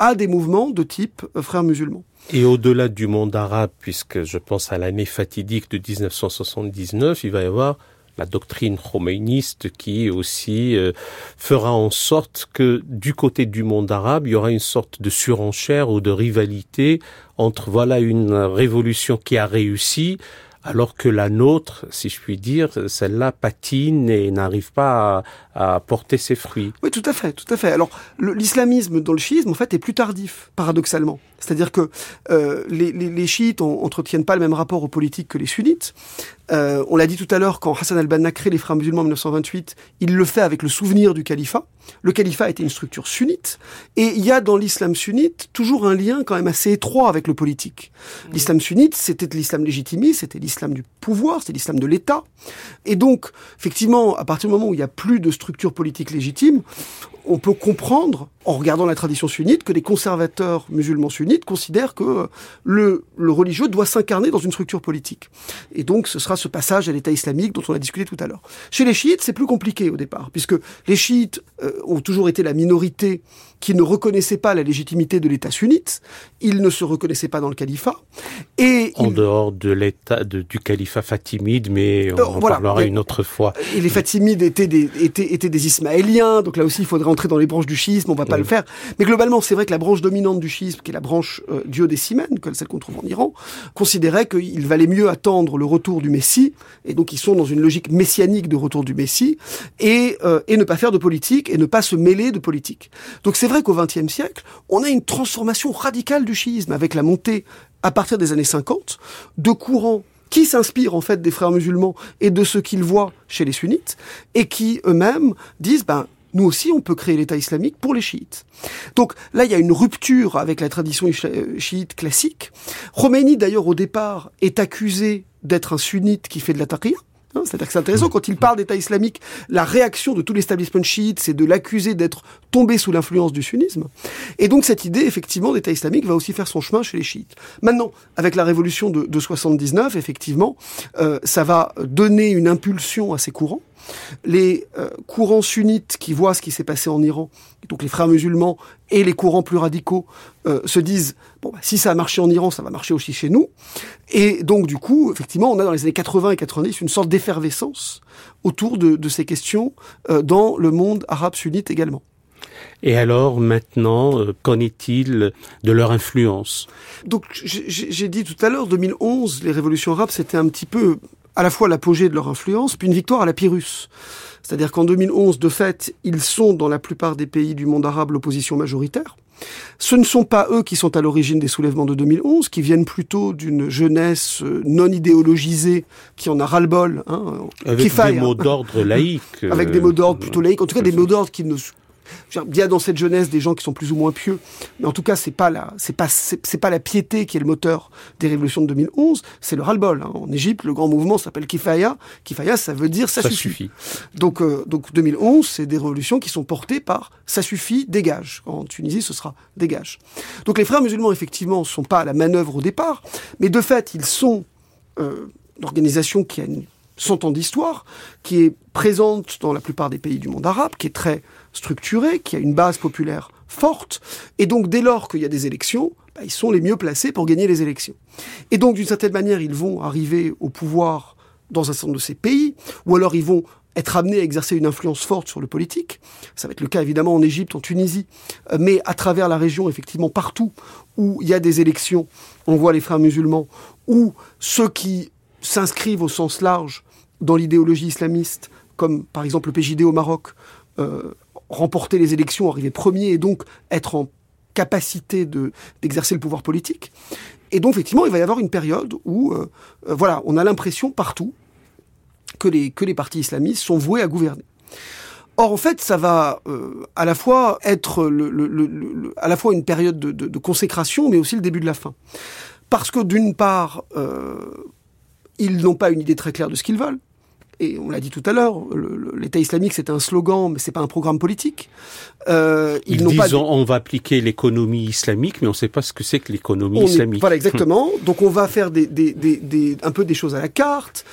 à des mouvements de type euh, frères musulmans. Et au-delà du monde arabe, puisque je pense à l'année fatidique de 1979, il va y avoir la doctrine khomeiniste qui aussi euh, fera en sorte que du côté du monde arabe, il y aura une sorte de surenchère ou de rivalité entre voilà une révolution qui a réussi alors que la nôtre, si je puis dire, celle-là patine et n'arrive pas à, à, porter ses fruits. Oui, tout à fait, tout à fait. Alors, l'islamisme dans le chiisme, en fait, est plus tardif, paradoxalement. C'est-à-dire que euh, les, les, les, chiites entretiennent pas le même rapport aux politiques que les sunnites. Euh, on l'a dit tout à l'heure, quand Hassan al-Banna crée les frères musulmans en 1928, il le fait avec le souvenir du califat. Le califat était une structure sunnite, et il y a dans l'islam sunnite toujours un lien quand même assez étroit avec le politique. L'islam sunnite, c'était l'islam légitimiste, c'était l'islam du pouvoir, c'était l'islam de l'État. Et donc, effectivement, à partir du moment où il n'y a plus de structure politique légitime, on peut comprendre, en regardant la tradition sunnite, que les conservateurs musulmans sunnites considèrent que le, le religieux doit s'incarner dans une structure politique. Et donc, ce sera ce passage à l'État islamique dont on a discuté tout à l'heure. Chez les chiites, c'est plus compliqué au départ, puisque les chiites euh, ont toujours été la minorité qui ne reconnaissait pas la légitimité de l'État sunnite. Ils ne se reconnaissaient pas dans le califat. Et en dehors de l'État du califat fatimide, mais on euh, en parlera une autre fois. Et les fatimides étaient des, étaient, étaient des ismaéliens, donc là aussi il faudrait entrer dans les branches du schisme, on va pas le faire. Mais globalement, c'est vrai que la branche dominante du schisme, qui est la branche euh, duodécimaine, celle qu'on trouve en Iran, considérait qu'il valait mieux attendre le retour du Messie, et donc ils sont dans une logique messianique de retour du Messie, et, euh, et ne pas faire de politique, et ne pas se mêler de politique. Donc c'est vrai qu'au XXe siècle, on a une transformation radicale du chiisme, avec la montée, à partir des années 50, de courants qui s'inspirent en fait des frères musulmans et de ce qu'ils voient chez les sunnites, et qui eux-mêmes disent, ben, nous aussi, on peut créer l'État islamique pour les chiites. Donc là, il y a une rupture avec la tradition euh, chiite classique. Khomeini, d'ailleurs, au départ, est accusé d'être un sunnite qui fait de la taqiyya. Hein, c'est-à-dire que c'est intéressant, quand il parle d'État islamique, la réaction de tout l'établissement chiite, c'est de l'accuser d'être tombé sous l'influence du sunnisme. Et donc cette idée, effectivement, d'État islamique va aussi faire son chemin chez les chiites. Maintenant, avec la révolution de, de 79, effectivement, euh, ça va donner une impulsion à ces courants. Les euh, courants sunnites qui voient ce qui s'est passé en Iran, donc les frères musulmans et les courants plus radicaux euh, se disent bon bah, si ça a marché en Iran, ça va marcher aussi chez nous. Et donc du coup, effectivement, on a dans les années 80 et 90 une sorte d'effervescence autour de, de, ces questions euh, dans le monde arabe sunnite également. Et alors maintenant, qu'en est-il de leur influence? Donc j'ai dit tout à l'heure, 2011, les révolutions arabes, c'était un petit peu à la fois l'apogée de leur influence, puis une victoire à la Pyrrhus. C'est-à-dire qu'en 2011, de fait, ils sont dans la plupart des pays du monde arabe l'opposition majoritaire. Ce ne sont pas eux qui sont à l'origine des soulèvements de 2011, qui viennent plutôt d'une jeunesse euh, non idéologisée, qui en a ras-le-bol. Hein, avec des mots d'ordre laïques. avec des mots d'ordre plutôt laïques, en tout cas des mots d'ordre qui ne il y a dans cette jeunesse des gens qui sont plus ou moins pieux, mais en tout cas, c'est pas la, c'est pas, c'est pas la piété qui est le moteur des révolutions de 2011, c'est le ras-le-bol. Hein. En Égypte, le grand mouvement s'appelle Kifaya. Kifaya, ça veut dire ça, suffit. Donc, euh, donc 2011, c'est des révolutions qui sont portées par ça suffit, dégage. En Tunisie, ce sera dégage. Donc les frères musulmans, effectivement, sont pas à la manœuvre au départ, mais de fait, ils sont euh, une organisation qui a une 100 ans d'histoire, qui est présente dans la plupart des pays du monde arabe, qui est très structurée, qui a une base populaire forte, et donc dès lors qu'il y a des élections, bah, ils sont les mieux placés pour gagner les élections. Et donc d'une certaine manière, ils vont arriver au pouvoir dans un certain nombre de ces pays, ou alors ils vont être amenés à exercer une influence forte sur le politique. Ça va être le cas évidemment en Égypte, en Tunisie, euh, mais à travers la région, effectivement, partout où il y a des élections, on voit les frères musulmans, ou ceux qui s'inscrivent au sens large dans l'idéologie islamiste, comme par exemple le PJD au Maroc, euh, remporter les élections, arriver premier et donc être en capacité de d'exercer le pouvoir politique. Et donc effectivement, il va y avoir une période où, euh, euh, voilà, on a l'impression partout que les que les partis islamistes sont voués à gouverner. Or, en fait, ça va à la fois être le, à la fois une période de, de, de, consécration, mais aussi le début de la fin. Parce que d'une part, ils n'ont pas une idée très claire de ce qu'ils veulent et on l'a dit tout à l'heure, l'État islamique c'est un slogan, mais c'est pas un programme politique. Euh, ils, disent pas on va appliquer l'économie islamique, mais on ne sait pas ce que c'est que l'économie islamique. voilà exactement. Donc on va faire des, des, des, des, un peu des choses à la carte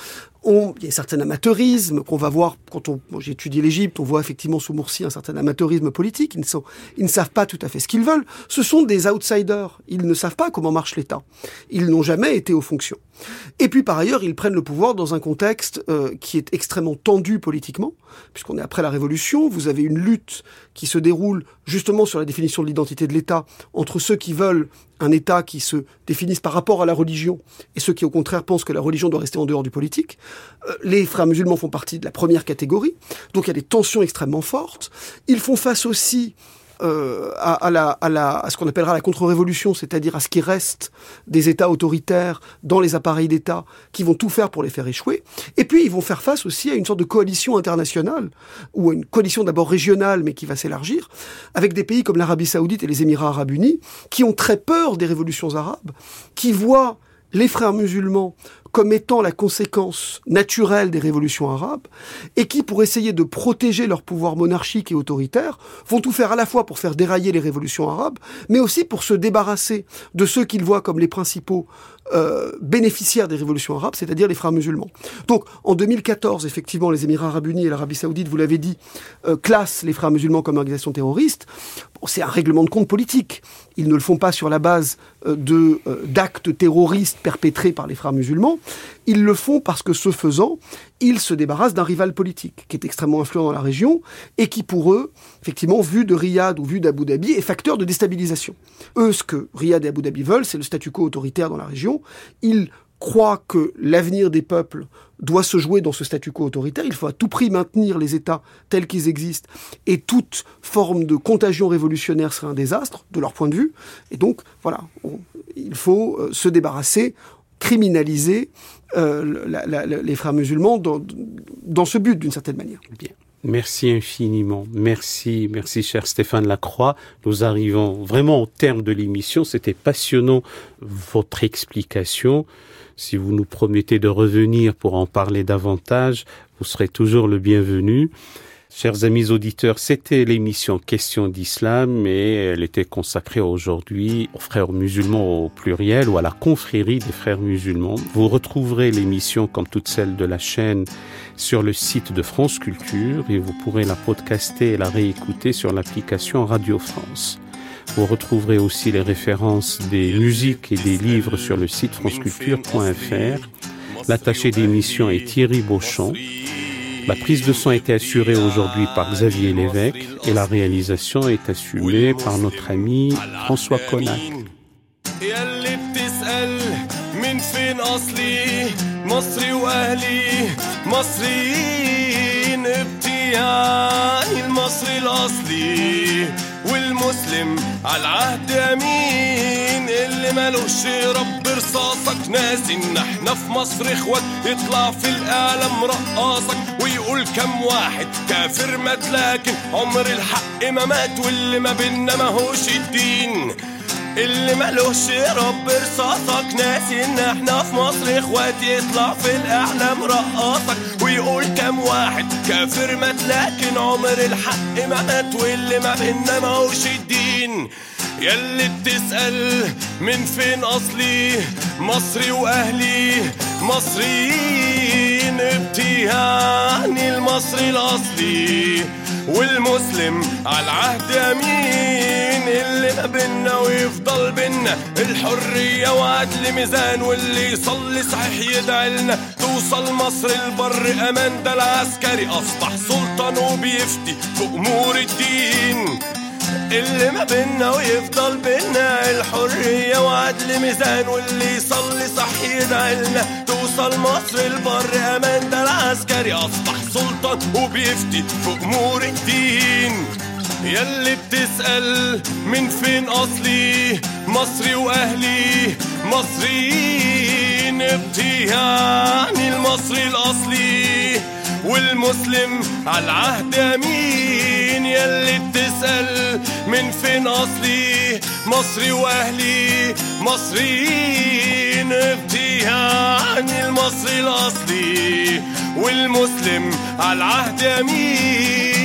il y a un certain amateurisme qu'on va voir quand on, j'ai étudié l'Égypte, on voit effectivement sous Morsi un certain amateurisme politique. Ils ne, sont, ils ne savent pas tout à fait ce qu'ils veulent. Ce sont des outsiders. Ils ne savent pas comment marche l'État. Ils n'ont jamais été aux fonctions. Et puis par ailleurs, ils prennent le pouvoir dans un contexte euh, qui est extrêmement tendu politiquement, puisqu'on est après la Révolution. Vous avez une lutte qui se déroule justement sur la définition de l'identité de l'État entre ceux qui veulent un État qui se définisse par rapport à la religion et ceux qui au contraire pensent que la religion doit rester en dehors du politique. Euh, les frères musulmans font partie de la première catégorie, donc il y a des tensions extrêmement fortes. Ils font face aussi euh, à, la, à, la, à ce qu'on appellera la contre-révolution, c'est-à-dire à ce qui reste des États autoritaires dans les appareils d'État qui vont tout faire pour les faire échouer. Et puis ils vont faire face aussi à une sorte de coalition internationale, ou à une coalition d'abord régionale, mais qui va s'élargir, avec des pays comme l'Arabie saoudite et les Émirats arabes unis, qui ont très peur des révolutions arabes, qui voient les frères musulmans comme étant la conséquence naturelle des révolutions arabes, et qui, pour essayer de protéger leur pouvoir monarchique et autoritaire, vont tout faire à la fois pour faire dérailler les révolutions arabes, mais aussi pour se débarrasser de ceux qu'ils voient comme les principaux euh, bénéficiaires des révolutions arabes, c'est-à-dire les frères musulmans. Donc, en 2014, effectivement, les Émirats arabes unis et l'Arabie saoudite, vous l'avez dit, euh, classent les frères musulmans comme organisation terroriste. c'est un règlement de compte politique. Ils ne le font pas sur la base euh, d'actes terroristes perpétrés par les frères musulmans. Ils le font parce que, ce faisant, ils se débarrassent d'un rival politique qui est extrêmement influent dans la région et qui, pour eux, effectivement, vu de Riyad ou vu d'Abu Dhabi, est facteur de déstabilisation. Eux, ce que Riyad et Abu Dhabi veulent, c'est le statu quo autoritaire dans la région. Ils croient que l'avenir des peuples doit se jouer dans ce statu quo autoritaire. Il faut à tout prix maintenir les États tels qu'ils existent et toute forme de contagion révolutionnaire serait un désastre de leur point de vue. Et donc, voilà, il faut euh, se débarrasser criminaliser euh, les frères musulmans dans, dans ce but, d'une certaine manière. Bien. Merci infiniment. Merci, merci cher Stéphane Lacroix. Nous arrivons vraiment au terme de l'émission. C'était passionnant votre explication. Si vous nous promettez de revenir pour en parler davantage, vous serez toujours le bienvenu. Chers amis auditeurs, c'était l'émission Question d'Islam et elle était consacrée aujourd'hui aux frères musulmans au pluriel ou à la confrérie des frères musulmans. Vous retrouverez l'émission comme toutes celles de la chaîne sur le site de France Culture et vous pourrez la podcaster et la réécouter sur l'application Radio France. Vous retrouverez aussi les références des musiques et des livres sur le site franceculture.fr. L'attaché d'émission est Thierry Beauchamp. La prise de son a été assurée aujourd'hui par Xavier Lévesque et la réalisation est assumée par notre ami François Connac. مصريين ابتياعي المصري الأصلي والمسلم على العهد أمين. اللي مالوش رب رصاصك ناسي إن إحنا في مصر إخوات. يطلع في الأعلام رقاصك ويقول كم واحد كافر مات لكن عمر الحق ما مات. واللي ما بينا ماهوش الدين. اللي مالوش رب رصاصك ناسي إن إحنا في مصر إخوات. يطلع في الأعلام رقاصك ويقول كم واحد كافر مات لكن عمر الحق ما مات واللي ما بينا ماهوش الدين. ياللي بتسأل من فين أصلي؟ مصري وأهلي مصريين ابتهاني المصري الأصلي. والمسلم على العهد أمين اللي ما بينا ويفضل بينا الحرية وعدل ميزان واللي يصلي صحيح يدعي لنا. توصل مصر البر أمان ده العسكري. أصبح سلطان وبيفتي في أمور الدين. اللي ما بينا ويفضل بينا الحرية وعدل ميزان واللي يصلي صح يدعي لنا توصل مصر البر أمان ده العسكري أصبح سلطان وبيفتي في أمور الدين. ياللي بتسأل من فين أصلي؟ مصري وأهلي مصريين. ابتهاني المصري الأصلي. والمسلم على العهد أمين ياللي بتسأل من فين أصلي؟ مصري وأهلي مصريين ابتهاني المصري الأصلي. والمسلم على العهد أمين